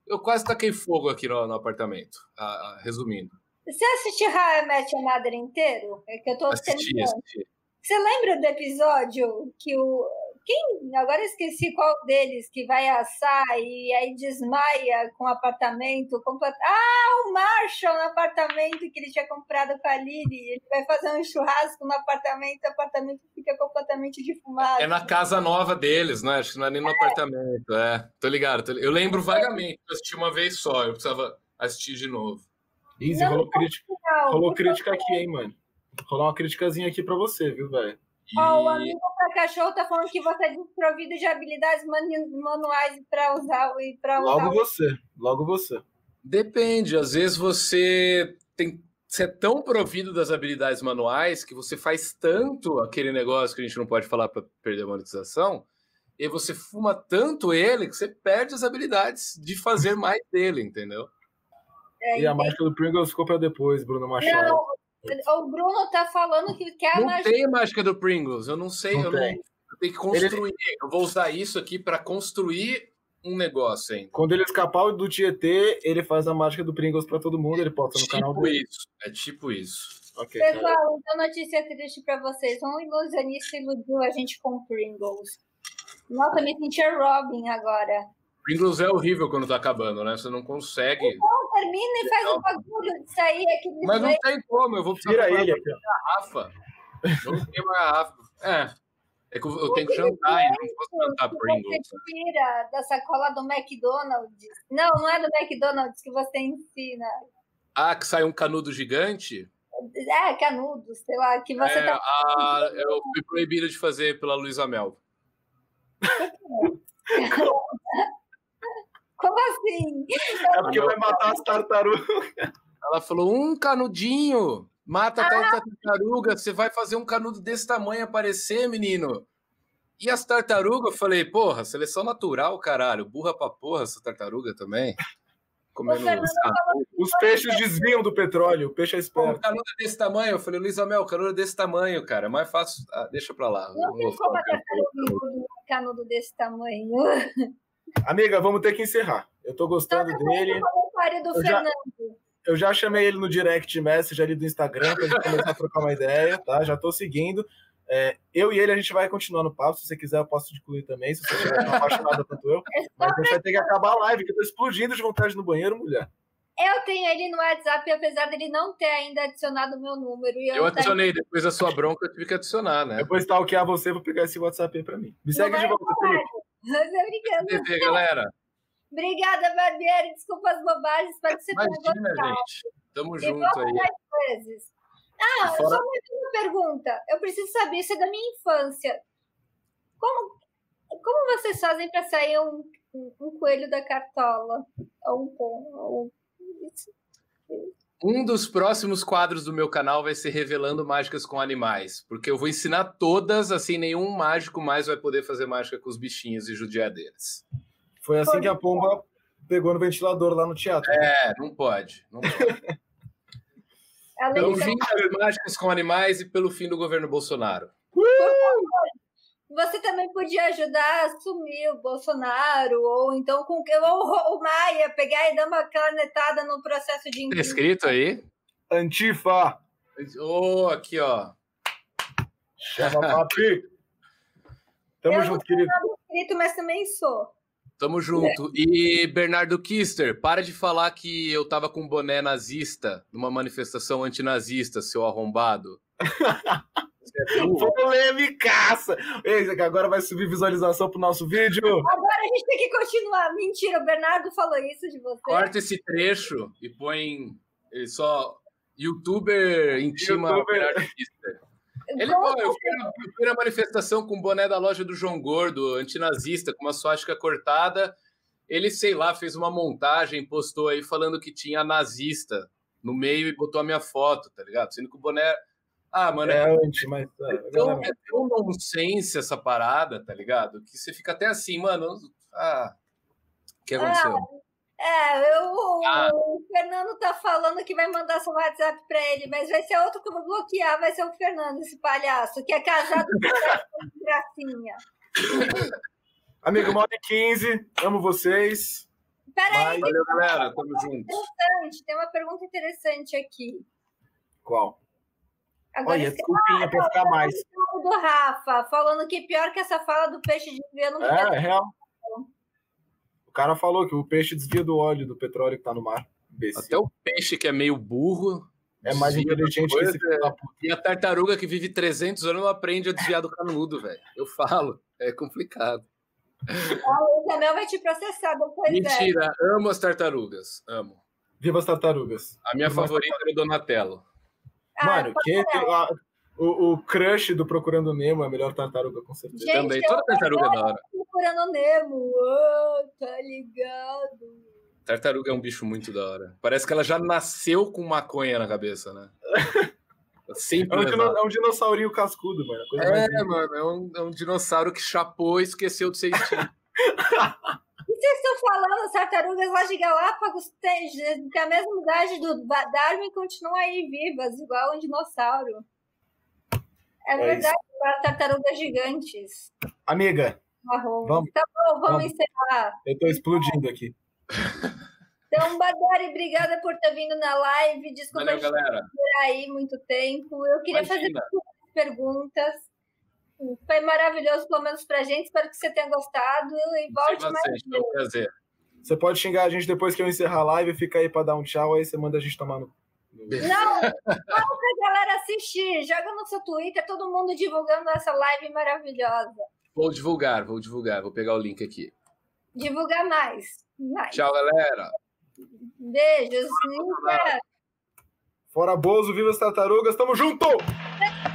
Eu quase taquei fogo aqui no, no apartamento. Ah, resumindo. Você assistiu How I Met Your Mother inteiro? É que eu tô assisti, assisti. Você lembra do episódio que o quem, agora eu esqueci qual deles, que vai assar e aí desmaia com o apartamento. Complet... Ah, o Marshall no apartamento que ele tinha comprado com a Lily. Ele vai fazer um churrasco no apartamento, o apartamento fica completamente defumado. É na casa nova deles, né? Acho que não é nem no é. apartamento. É, tô ligado. Tô... Eu lembro vagamente, eu assisti uma vez só, eu precisava assistir de novo. Easy, rolou, crítica, rolou crítica aqui, hein, mano? Rolou uma criticazinha aqui pra você, viu, velho? E... Oh, o amigo pra cachorro tá falando que você é desprovido de habilidades manuais para usar e para usar. Logo você, logo você. Depende, às vezes você tem você é tão provido das habilidades manuais que você faz tanto aquele negócio que a gente não pode falar para perder a monetização, e você fuma tanto ele que você perde as habilidades de fazer mais dele, entendeu? É, e a mágica do Pringles ficou para depois, Bruno Machado. Não, o Bruno tá falando que quer a não mágica. Não tem a mágica do Pringles, eu não sei. Não eu, não, eu tenho que construir. Ele... Eu vou usar isso aqui para construir um negócio ainda. Quando ele escapar do Tietê, ele faz a mágica do Pringles para todo mundo, ele posta no tipo canal dele. Isso, é tipo isso. Okay, Pessoal, então notícia triste para vocês. Um ilusionista iludiu a gente com Pringles. Nossa, me senti a Robin agora. Pringles é horrível quando tá acabando, né? Você não consegue. Então, termina e faz o um bagulho de sair aqui. Mas não tem como, eu vou precisar Tira ele aqui. garrafa. Não tem uma garrafa. É. É que eu, eu tenho que jantar e não posso jantar Pringles. Você tira da sacola do McDonald's. Não, não é do McDonald's que você ensina. Ah, que sai um canudo gigante? É, canudos, sei lá, que você É, tá. ah, eu fui proibido de fazer pela Luísa Mel. (laughs) (laughs) Como assim? É porque vai matar as tartarugas. Ela falou: um canudinho, mata a tal tartaruga, você vai fazer um canudo desse tamanho aparecer, menino. E as tartarugas, eu falei, porra, seleção natural, caralho. Burra pra porra essa tartaruga também. Comendo sapo. Os peixes desviam do petróleo, o peixe é um esperto. canudo desse tamanho. Eu falei, Luísa Mel, canudo desse tamanho, cara. É mais fácil. Ah, deixa pra lá. eu Não tem vou como a tartaruga um canudo desse tamanho. (laughs) Amiga, vamos ter que encerrar. Eu tô gostando dele. O pare do Eu já-. Eu já chamei ele no direct message ali do Instagram pra gente começar a trocar uma ideia, tá? Já tô seguindo. É, eu e ele, a gente vai continuar no papo. Se você quiser, eu posso te incluir também, se você estiver tão apaixonada quanto eu. (laughs) É Mas a gente vai ter que acabar a live, que eu tô explodindo de vontade no banheiro, mulher. Eu tenho ele no WhatsApp, apesar dele não ter ainda adicionado o meu número. E eu, Eu adicionei, depois da sua bronca, eu tive que adicionar, né? Depois stalkear você, vou pegar esse WhatsApp aí pra mim. Me segue de volta, Felipe. Brincando. TV, galera. Obrigada, Barbieri. Desculpa as bobagens. Espero que você tenha Imagina, gostado. gente. Tamo E junto aí. mais vezes. Ah, fora- só mais uma pergunta. Eu preciso saber isso é da minha infância. Como, como vocês fazem para sair um, um, um coelho da cartola? Ou um pom? Ou... Um dos próximos quadros do meu canal vai ser Revelando Mágicas com Animais, porque eu vou ensinar todas, assim, nenhum mágico mais vai poder fazer mágica com os bichinhos e judiar deles. Foi assim que a pomba pegou no ventilador lá no teatro. É, não pode. Não pode. Pelo disso, fim das mágicas com animais e pelo fim do governo Bolsonaro. Você também podia ajudar a assumir o Bolsonaro, ou então com ou o Maia pegar e dar uma canetada no processo de Tá impeachment. escrito aí? Antifa! Ô, aqui, ó. Chama papi! (laughs) Tamo Eu junto, não querido. Escrito, mas também sou. Tamo junto. E Bernardo Kister, para de falar que eu tava com um boné nazista numa manifestação antinazista, seu arrombado. (laughs) É. Polêmicaça! Agora vai subir visualização pro nosso vídeo. Agora a gente tem que continuar. Mentira, o Bernardo falou isso de você. Corta esse trecho e põe ele só. Youtuber intima Youtuber. Bernardo Kister. Ele, Como- pô, eu, fui na, eu fui na manifestação com o boné da loja do João Gordo, antinazista, com uma suástica cortada. Ele, sei lá, fez uma montagem, postou aí falando que tinha nazista no meio e botou a minha foto, tá ligado? Sendo que o boné. Ah, mano, é, É anti, mas. é, tão, galera, é tão nonsense essa parada, tá ligado? Que você fica até assim, mano. Ah. O que aconteceu? É, eu, o- Ah. o Fernando tá falando que vai mandar seu WhatsApp pra ele, mas vai ser outro que eu vou bloquear, vai ser o Fernando, esse palhaço, que é casado com gracinha. Amigo, 1 hora e 15, amo vocês. Peraí, Valeu, galera. Tamo junto. tem uma pergunta interessante aqui. Qual? Agora Olha, desculpinha pra ficar mais. o do Rafa, falando que pior que essa fala do peixe de eu não É, é real. O cara falou que o peixe desvia do óleo do petróleo que tá no mar. Imbecil. Até o peixe que é meio burro. É mais desvia inteligente que esse puta. E a tartaruga que vive 300 anos não aprende a desviar do canudo, velho. Eu falo. É complicado. O Isabel vai te processar depois é. Mentira. Amo as tartarugas. Amo. Viva as tartarugas. A minha Mas- favorita é o Donatello. Ah, Mano, quem tem a- o, o crush do Procurando Nemo é a melhor tartaruga, com certeza. Gente, Também. Toda tartaruga é da hora. procurando Nemo. Ah, tá ligado? Tartaruga é um bicho muito da hora. Parece que ela já nasceu com maconha na cabeça, né? (laughs) É Sempre um, levava. dino- é um dinossaurinho cascudo, mano. É, mano, é um, é um dinossauro que chapou e esqueceu de ser extinto. (laughs) E vocês estão falando, as tartarugas lá de Galápagos têm têm a mesma idade do Darwin continuam aí vivas, igual um dinossauro. É, É verdade, as tartarugas gigantes. Amiga, Marrom. Vamos. Tá bom, vamos, Vamos. encerrar. eu tô explodindo aqui. Então, Badari, obrigada por ter vindo na live. Desculpa Valeu, a gente galera. ficar aí muito tempo. Eu queria Imagina. fazer perguntas. Foi maravilhoso, pelo menos pra gente. Espero que você tenha gostado e volte mais. Vocês, foi um prazer. Você pode xingar a gente depois que eu encerrar a live, fica aí para dar um tchau, aí você manda a gente tomar no. Não, (laughs) fala pra galera assistir, joga no seu Twitter, todo mundo divulgando essa live maravilhosa. Vou divulgar, vou divulgar, vou pegar o link aqui. Divulgar mais. mais. Tchau, galera. Beijos. Fora Bozo, viva as tartarugas, tamo junto! (laughs)